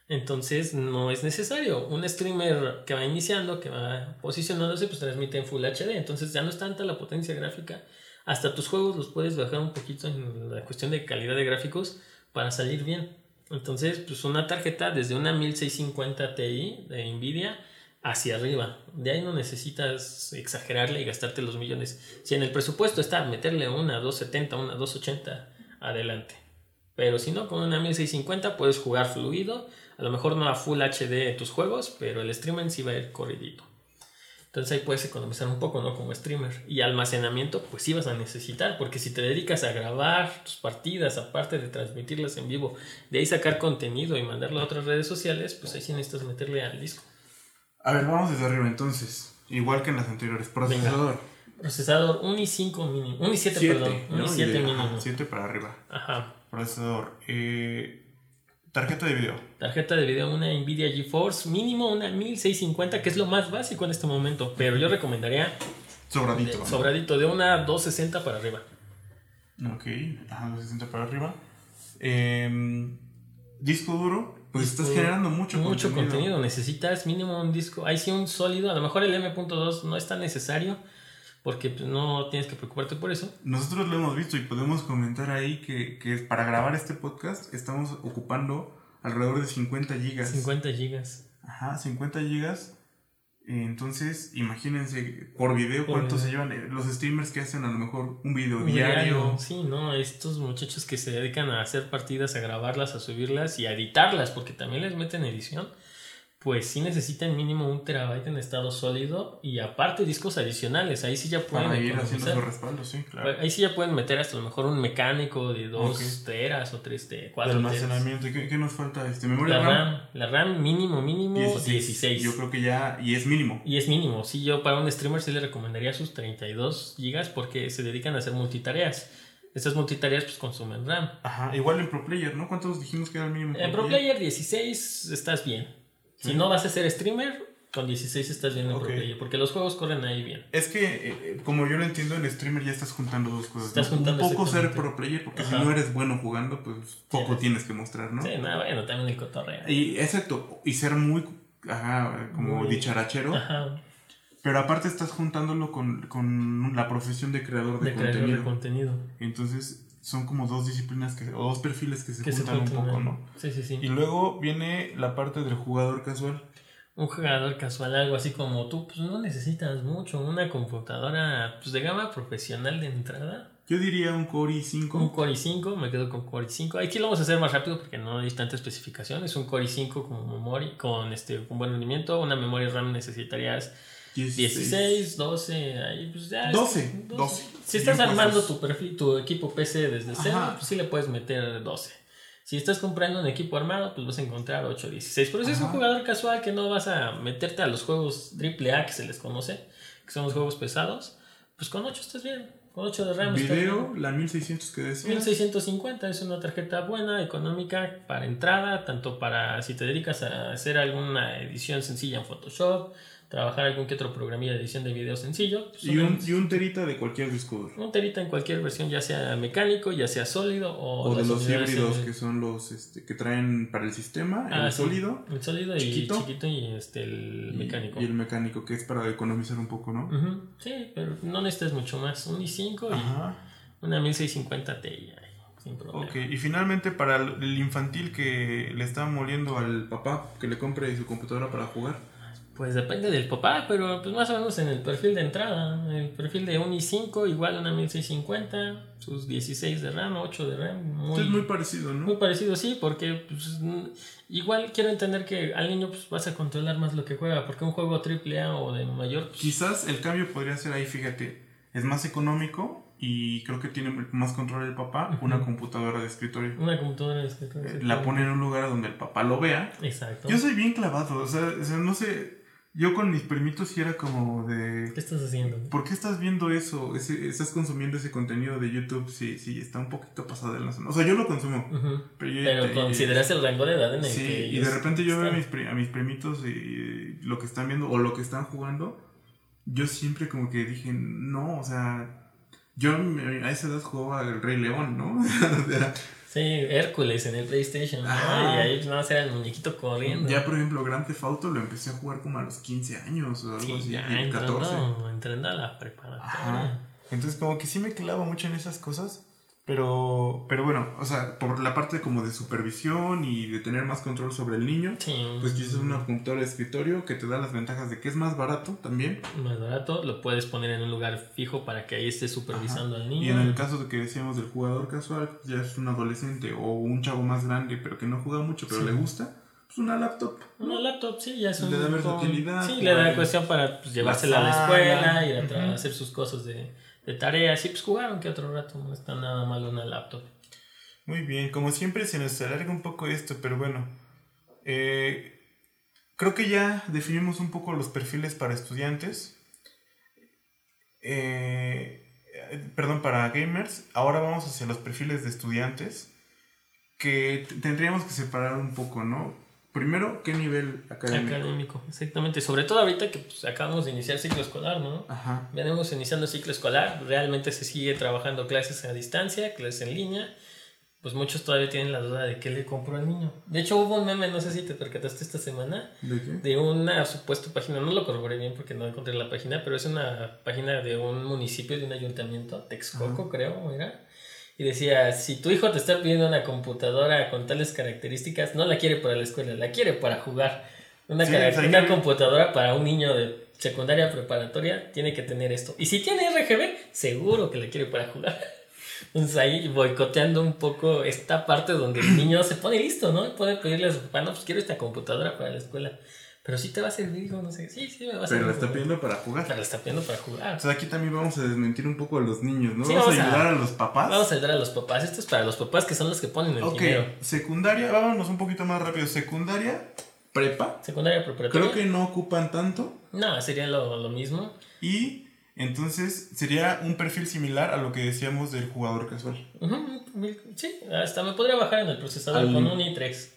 Entonces no es necesario. Un streamer que va iniciando, que va posicionándose, pues transmite en Full HD. Entonces ya no es tanta la potencia gráfica hasta tus juegos los puedes bajar un poquito en la cuestión de calidad de gráficos para salir bien. Entonces, pues una tarjeta desde una 1650 Ti de Nvidia hacia arriba. De ahí no necesitas exagerarle y gastarte los millones. Si en el presupuesto está meterle una 270, una 280, adelante. Pero si no, con una 1650 puedes jugar fluido. A lo mejor no a Full HD tus juegos, pero el streaming sí va a ir corridito. Entonces ahí puedes economizar un poco, ¿no? Como streamer. Y almacenamiento, pues sí vas a necesitar, porque si te dedicas a grabar tus partidas, aparte de transmitirlas en vivo, de ahí sacar contenido y mandarlo a otras redes sociales, pues ahí sí necesitas meterle al disco. A ver, vamos desde arriba entonces. Igual que en las anteriores. Procesador. Procesador, un i5 mínimo. Un i7, perdón. Un i7 mínimo. 7 para arriba. Ajá. Procesador. Eh, Tarjeta de video. Tarjeta de video, una Nvidia GeForce, mínimo una 1650, que es lo más básico en este momento. Pero yo recomendaría. Sobradito. sobradito, de una 260 para arriba. Ok, ajá, 260 para arriba. Em, disco duro, pues estás generando mucho, mucho contenido. contenido. Necesitas mínimo un disco. Ahí sí un sólido. A lo mejor el M.2 no es tan necesario porque pues, no tienes que preocuparte por eso. Nosotros lo hemos visto y podemos comentar ahí que, que para grabar este podcast estamos ocupando alrededor de 50 gigas. 50 gigas. Ajá, 50 gigas. Entonces, imagínense por video cuánto se llevan los streamers que hacen a lo mejor un video diario. Sí, no, estos muchachos que se dedican a hacer partidas, a grabarlas, a subirlas y a editarlas, porque también les meten edición pues sí necesitan mínimo un terabyte en estado sólido y aparte discos adicionales. Ahí sí ya pueden. Para ir haciendo su respaldo, sí, claro. Ahí sí ya pueden meter hasta a lo mejor un mecánico de 2 teras o 3 de 4 almacenamiento. ¿Qué, ¿Qué, nos falta? Este, ¿Memoria la RAM? La RAM mínimo, mínimo 16. Yo creo que ya. Y es mínimo. Y es mínimo. Sí, yo para un streamer sí le recomendaría sus 32 gigas porque se dedican a hacer multitareas. Estas multitareas pues consumen RAM. Ajá, igual en Pro Player, ¿no? ¿Cuántos dijimos que era el mínimo? En Pro Player 16 estás bien. Si no vas a ser streamer, con 16 estás bien en Pro Player, porque los juegos corren ahí bien. Es que, eh, eh, como yo lo entiendo, en streamer ya estás juntando dos cosas. Estás juntando Un poco ser pro player, porque si no eres bueno jugando, pues poco tienes que mostrar, ¿no? Sí, nada, bueno, también el cotorreo. Y exacto, y ser muy, ajá, como dicharachero. Ajá. Pero aparte estás juntándolo con, con la profesión de creador de, de contenido. Creador de contenido. Entonces, son como dos disciplinas que, o dos perfiles que se juntan un poco, ¿no? Sí, sí, sí. Y luego viene la parte del jugador casual. Un jugador casual, algo así como tú, pues no necesitas mucho, una computadora pues, de gama profesional de entrada. Yo diría un Core i5. Un Core i5, me quedo con Core i5. Aquí lo vamos a hacer más rápido porque no hay tanta especificación. Es un Core i5 con memoria, con este, con buen rendimiento. Una memoria RAM necesitarías 16, 12, ahí pues ya. 12, 12. Si estás armando tu perfil, tu equipo PC desde cero, pues sí le puedes meter 12. Si estás comprando un equipo armado, pues vas a encontrar 8 16. Pero si es un jugador casual que no vas a meterte a los juegos AAA que se les conoce, que son los juegos pesados, pues con 8 estás bien. Con 8 de RAM. Video, la 1600 que decías. 1650 es una tarjeta buena, económica, para entrada, tanto para si te dedicas a hacer alguna edición sencilla en Photoshop, trabajar algún que otro programilla de edición de video sencillo. Pues, y, un, y, un, terita de cualquier disco duro. Un terita en cualquier versión, ya sea mecánico, ya sea sólido o... O de los híbridos que son los este, que traen para el sistema, el ah, sólido. El sólido chiquito, y chiquito y este, el mecánico. Y el mecánico, que es para economizar un poco, ¿no? Sí, pero no necesitas mucho más. Un i5 y una 1650 Ti. Sin problema. Ok, y finalmente para el infantil que le está moliendo al papá que le compre su computadora para jugar Pues depende del papá, pero pues más o menos en el perfil de entrada. El perfil de un i5 igual a una 1650, sus 16 de RAM, 8 de RAM. Muy, es muy parecido, ¿no? Muy parecido, sí, porque pues, igual quiero entender que al niño pues, vas a controlar más lo que juega, porque un juego AAA o de mayor... Pues, Quizás el cambio podría ser ahí, fíjate, es más económico y creo que tiene más control el papá, una computadora de escritorio. Una computadora de escritorio. La pone en un lugar donde el papá lo vea. Exacto. Yo soy bien clavado, o sea, o sea no sé, yo con mis primitos sí era como de... ¿Qué estás haciendo? ¿Por qué estás viendo eso? ¿Estás consumiendo ese contenido de YouTube? Sí, sí, está un poquito pasado de la zona. O sea, yo lo consumo. Pero, consideras el rango de edad en el sí, que... y de repente yo veo a mis, a mis primitos y lo que están viendo o lo que están jugando. Yo siempre como que dije, no, o sea yo a esa edad jugaba el Rey León, ¿no? [LAUGHS] sí, Hércules en el PlayStation. Y ahí no era el muñequito corriendo. Ya, por ejemplo, Grand Theft Auto lo empecé a jugar como a los 15 años o algo así. Ya, entrando, 14. entrando a la preparatoria. Entonces, como que sí me clavo mucho en esas cosas. Pero, pero bueno, o sea, por la parte como de supervisión y de tener más control sobre el niño, pues yo soy una computadora de escritorio que te da las ventajas de que es más barato también. Más barato, lo puedes poner en un lugar fijo para que ahí esté supervisando al niño. Y en el caso de que decíamos del jugador casual, ya es un adolescente o un chavo más grande, pero que no juega mucho, pero le gusta, pues una laptop. Una laptop, sí, ya es un... Le da versatilidad. Sí, le da cuestión para pues, llevársela a la escuela, ir a hacer sus cosas de de tareas y pues jugaron que otro rato, no está nada mal una laptop. Muy bien, como siempre se nos alarga un poco esto, pero bueno, eh, creo que ya definimos un poco los perfiles para estudiantes, eh, perdón, para gamers, ahora vamos hacia los perfiles de estudiantes, que tendríamos que separar un poco, ¿no? Primero, ¿qué nivel académico? Académico, exactamente. Sobre todo ahorita que pues, acabamos de iniciar ciclo escolar, ¿no? Ajá. Venimos iniciando ciclo escolar, realmente se sigue trabajando clases a distancia, clases en línea. Pues muchos todavía tienen la duda de qué le compro al niño. De hecho, hubo un meme, no sé si te percataste esta semana, ¿De qué? De una supuesta página, no lo corroboré bien porque no encontré la página, pero es una página de un municipio, de un ayuntamiento, Texcoco, creo, era y decía, si tu hijo te está pidiendo una computadora con tales características, no la quiere para la escuela, la quiere para jugar. Una, una computadora para un niño de secundaria preparatoria tiene que tener esto. Y si tiene RGB, seguro que la quiere para jugar. [LAUGHS] Entonces ahí boicoteando un poco esta parte donde el niño se pone listo, ¿no? Puede pedirle a su papá, no, pues quiero esta computadora para la escuela. Pero sí te va a servir, hijo, no sé. Sí, sí me va a servir. Pero la está pidiendo para jugar. Pero la está pidiendo para jugar. O sea, aquí también vamos a desmentir un poco a los niños, ¿no? vamos, a ayudar a, los papás. Vamos a ayudar a los papás. Esto es para los papás que son los que ponen el okay. dinero. secundaria, vámonos un poquito más rápido. Secundaria, prepa. Secundaria preparatoria. Creo que no ocupan tanto. No, sería lo, lo mismo. Y entonces sería un perfil similar a lo que decíamos del jugador casual. Sí, hasta me podría bajar en el procesador con un i3.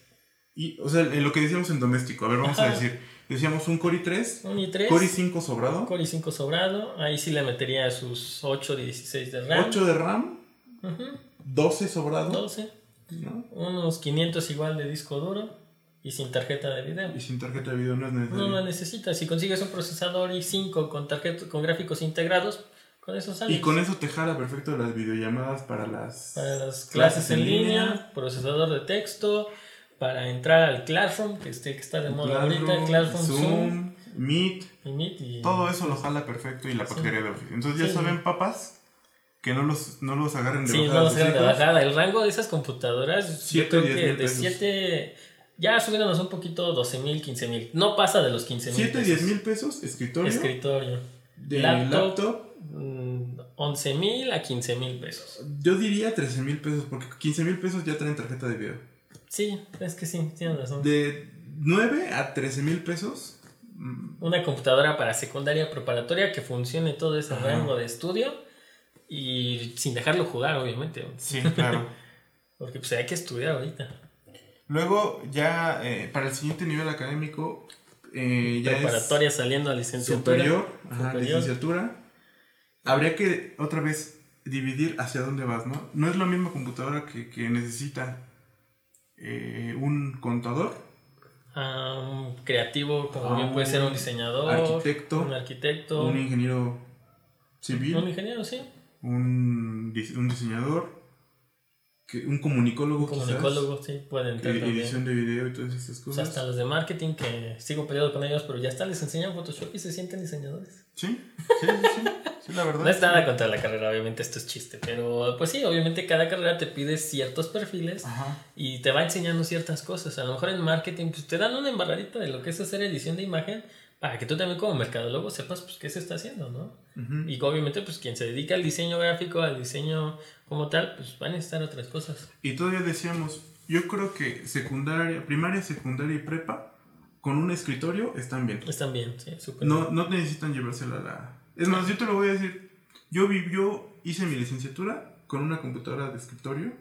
Y, o sea, lo que decíamos en doméstico, a ver, vamos a decir, decíamos un Core i3, un i3, Core i5 sobrado. Core i5 sobrado, ahí sí le metería sus 8 16 de RAM. 8 de RAM, 12 sobrado. 12, unos 500 igual de disco duro y sin tarjeta de video. Y sin tarjeta de video no es necesario. No la necesitas, si consigues un procesador i5 con, tarjeta, con gráficos integrados, con eso sale. Y con eso te jala perfecto las videollamadas para las, para las clases, en, línea, procesador de texto, para entrar al Classroom, que, este, que está de moda ahorita, el Classroom, Zoom, Meet, y todo eso lo jala perfecto y la paquetería de Office. Entonces ya saben, papás, que no los, no los agarren de sí, bajada. Sí, no los agarren de bajada. El rango de esas computadoras, siete, yo creo que de 7, ya subiéndonos un poquito, 12 mil, 15 mil. No pasa de los 15 mil. 7, 10 mil pesos, escritorio. Escritorio. De laptop. 11 mm, mil a 15 mil pesos. Yo diría 13 mil pesos, porque 15 mil pesos ya traen tarjeta de video. Sí, es que sí, tienes razón. De 9 a 13 mil pesos. Mm. Una computadora para secundaria preparatoria que funcione todo ese rango de estudio y sin dejarlo jugar, obviamente. Sí, claro. [LAUGHS] Porque pues hay que estudiar ahorita. Luego, ya eh, para el siguiente nivel académico, eh, ya preparatoria saliendo a licenciatura. Superior, ajá, licenciatura. Habría que otra vez dividir hacia dónde vas, ¿no? No es lo mismo computadora que, que necesita eh, un contador. Ah, un creativo, como bien puede ser un diseñador, arquitecto, un arquitecto, un ingeniero civil, un ingeniero, sí, un, un diseñador, que un comunicólogo, Un comunicólogo, sí, quizás, entrar e- también. edición de video y todas esas O sea, cosas. hasta los de marketing que sigo peleado con ellos, pero ya hasta les enseñan Photoshop y se sienten diseñadores. Sí, sí, sí, sí, sí, la verdad. No es nada contra la carrera, obviamente esto es chiste, pero pues sí, obviamente cada carrera te pide ciertos perfiles Ajá. y te va enseñando ciertas cosas. A lo mejor en marketing pues, te dan una embarradita de lo que es hacer edición de imagen para que tú también como mercadólogo sepas pues qué se está haciendo, ¿no? Ujú. Y obviamente pues quien se dedica al diseño gráfico, al diseño como tal, pues va a necesitar otras cosas. Y todavía decíamos, yo creo que secundaria, primaria, secundaria y prepa, con un escritorio están bien. Están bien, sí, súper No, no necesitan llevársela a la... Es más, yo te lo voy a decir. Yo, yo hice mi licenciatura con una computadora de escritorio.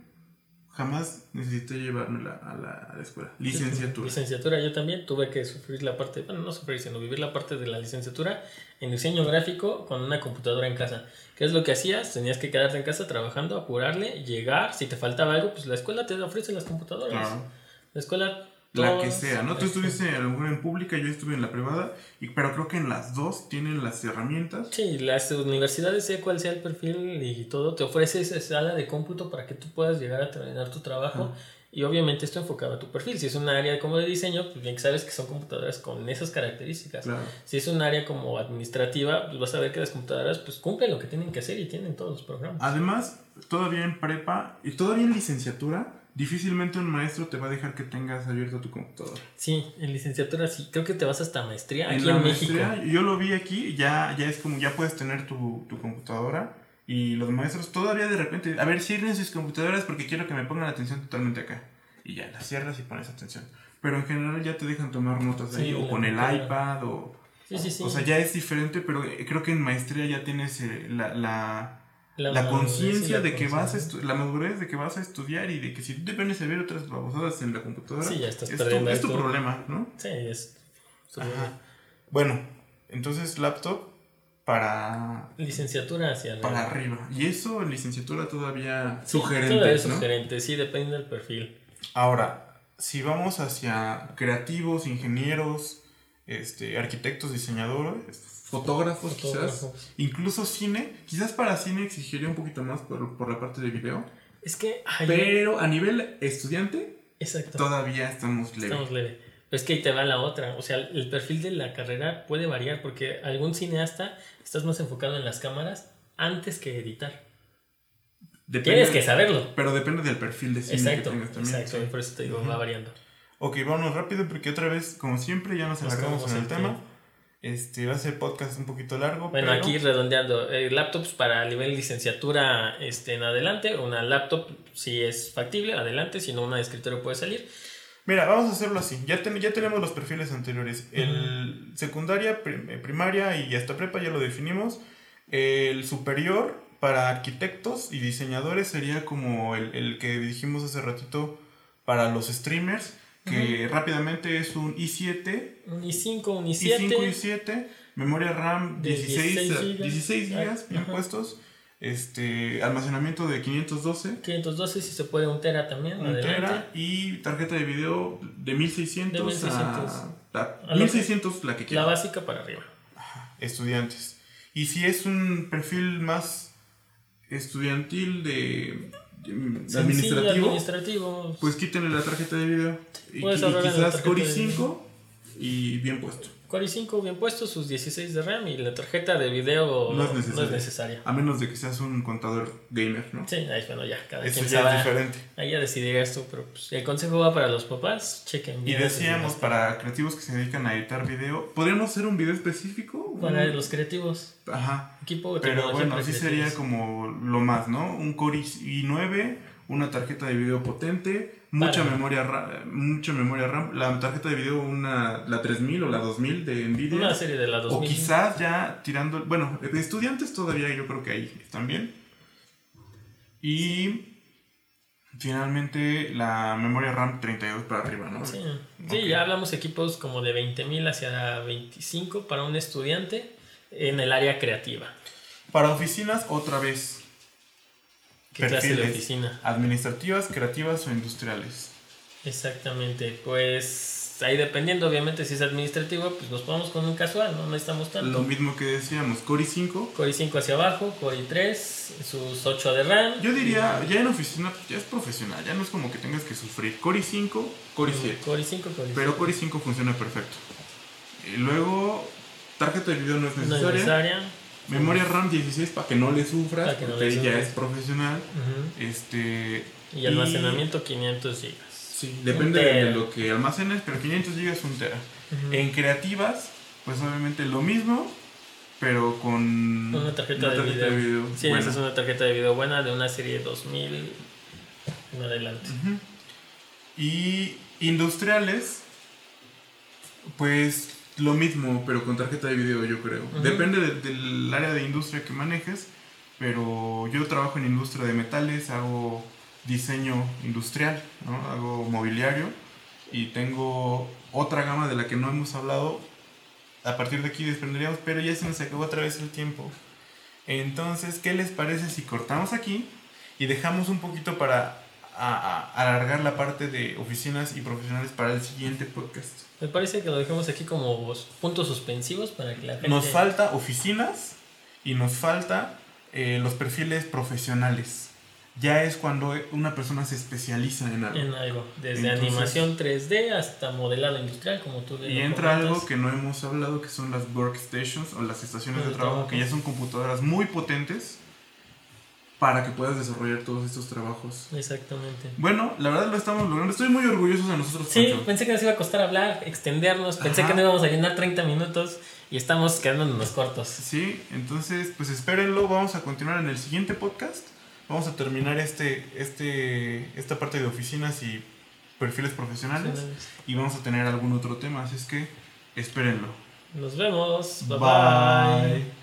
Jamás necesité llevármela a la, a la escuela. Licenciatura. Licenciatura, yo también tuve que sufrir la parte, bueno, no sufrir, sino vivir la parte de la licenciatura en diseño gráfico con una computadora en casa. ¿Qué es lo que hacías? Tenías que quedarte en casa trabajando, apurarle, llegar, si te faltaba algo, pues la escuela te ofrece las computadoras. Claro. La escuela... La que sea, ¿no? Tú estuviste a lo mejor en pública, yo estuve en la privada, y, pero creo que en las dos tienen las herramientas. Sí, las universidades, sea cual sea el perfil y todo, te ofrece esa sala de cómputo para que tú puedas llegar a terminar tu trabajo. Y obviamente esto enfocado a tu perfil. Si es un área como de diseño, pues bien que sabes que son computadoras con esas características. Claro. Si es un área como administrativa, pues vas a ver que las computadoras pues cumplen lo que tienen que hacer y tienen todos los programas. Además, todavía en prepa y todavía en licenciatura, difícilmente un maestro te va a dejar que tengas abierta tu computadora. Sí, en licenciatura sí, creo que te vas hasta maestría aquí en en, la México. maestría, yo lo vi aquí, ya, ya es como, ya puedes tener tu, tu computadora y los maestros todavía de repente, a ver, cierren sus computadoras porque quiero que me pongan atención totalmente acá. Y ya, las cierras y pones atención. Pero en general ya te dejan tomar notas ahí, Sí, o con el iPad, o... Sí, sí, sí. O sea, ya es diferente, pero eh, creo que en maestría ya tienes eh, la... la la, conciencia de que vas a conciencia. estu- la madurez de que vas a estudiar y de que si tú te pones a ver otras babosadas en la computadora, Sí, ya estás es, tu, es tu problema, ¿no? Sí, es... Ajá. Bueno, entonces laptop para, Licenciatura hacia arriba. para arriba. Y eso en licenciatura todavía Sí, sugerente, todo es ¿no? sugerente, sí, depende del perfil. Ahora, si vamos hacia creativos, ingenieros, este, arquitectos, diseñadores, fotógrafos, quizás, incluso cine, quizás para cine exigiría un poquito más por, por la parte de video, Es que... ay, pero a nivel estudiante Exacto. todavía estamos leve. Estamos leve. Pero es que ahí te va la otra. O sea, el perfil de la carrera puede variar porque algún cineasta estás más enfocado en las cámaras antes que editar. Depende- Tienes que saberlo. Pero depende del perfil de cine Exacto. que tengas también. Exacto. sí. Por eso te digo, va variando. Ok, vámonos rápido porque otra vez, como siempre, ya nos alargamos en el tema. tiempo. Este va a ser podcast un poquito largo. Bueno, pero- aquí redondeando, eh, laptops para nivel licenciatura este, en adelante, una laptop si es factible, adelante, si no una de escritorio puede salir. Mira, vamos a hacerlo así. Ya, ten- ya tenemos los perfiles anteriores. El secundaria, prim- eh, primaria y hasta prepa ya lo definimos. El superior para arquitectos y diseñadores sería como el, el que dijimos hace ratito para los streamers, que rápidamente es un i7, Un i5, un i7. i5 y 7, memoria RAM De 16, 16 16 gigas. gigas, bien puestos, este, almacenamiento de 512, 512 si se puede un tera también, un tera y tarjeta de video de 1600, De 1600. a, a A lo 1600 la que La quieras. básica para arriba. Estudiantes. Y si es un perfil más estudiantil de, administrativo, administrativo. pues quítenle la tarjeta de video y, y quizás video. i5 y bien puesto. Core i5 bien puesto, sus 16 de RAM y la tarjeta de video No es necesaria. A menos de que seas un contador gamer, ¿no? Sí, ahí bueno, ya, cada Eso quien ya sabe. es diferente. Ahí ya decidirás tú, pero pues, el consejo va para los papás, chequen Y bien. decíamos, desde para creativos que se dedican a editar video, ¿podríamos hacer un video específico? Para los creativos, Ajá. equipo Pero bueno, para sí creativos. sería como lo más, ¿no? Un Core i9, una tarjeta de video potente, mucha Para- memoria RAM, mucha memoria RAM, la tarjeta de video una la 3000 o la 2000 de Nvidia. Una serie de la 2000. O quizás ya tirando, bueno, de estudiantes todavía yo creo que ahí están bien. Y finalmente la memoria RAM 32 para arriba, ¿no? Sí, Sí, ya hablamos equipos como de 20.000 hacia 25 para un estudiante en el área creativa. Para oficinas otra vez. ¿Qué clase de oficina? Administrativas, creativas o industriales. Exactamente, pues ahí dependiendo, obviamente, si es administrativo, pues nos ponemos con un casual, no necesitamos tanto. Lo mismo que decíamos, Core i5. Core i5 hacia abajo, Core i3, sus 8 de RAM. Yo diría, ya en oficina, ya es profesional, ya no es como que tengas que sufrir. Core i5, Core i7. Core i5, Core i7. Pero Core i5 funciona perfecto. Y luego, tarjeta de video no es no es necesaria. Memoria RAM 16 para que no le sufras, Para que no porque le ya es profesional. Este. Y almacenamiento 500 GB. Sí, depende de lo que almacenes, pero 500 GB es un tera. En creativas, pues obviamente lo mismo, pero con Una tarjeta, una de, tarjeta video. de video Sí, buena. esa es una tarjeta de video buena de una serie 2000 en adelante. Y industriales, pues lo mismo, pero con tarjeta de video, yo creo. Depende de- del área de industria que manejes, pero yo trabajo en industria de metales, hago diseño industrial, ¿no? hago mobiliario y tengo otra gama de la que no hemos hablado. A partir de aquí desprenderíamos, pero ya se nos acabó otra vez el tiempo. Entonces, ¿qué les parece si cortamos aquí y dejamos un poquito para a- a- alargar la parte de oficinas y profesionales para el siguiente podcast? Me parece que lo dejamos aquí como puntos suspensivos para que la gente... Nos falta oficinas y nos falta eh, los perfiles profesionales. Ya es cuando una persona se especializa en algo. En algo, desde Entonces- animación 3D hasta modelado industrial, como tú Y entra comentas. algo que no hemos hablado, que son las workstations o las estaciones de De trabajo, trabajo. que ya son computadoras muy potentes para que puedas desarrollar todos estos trabajos. Exactamente. Bueno, la verdad lo estamos logrando. Estoy muy orgulloso de nosotros. Sí, pensé que nos iba a costar hablar, extendernos, pensé Ajá. que no íbamos a llenar 30 minutos y estamos quedándonos cortos. Sí, entonces pues espérenlo, vamos a continuar en el siguiente podcast. Vamos a terminar este, este, esta parte de oficinas y perfiles profesionales y vamos a tener algún otro tema, así es que espérenlo. Nos vemos. bye. Bye. bye.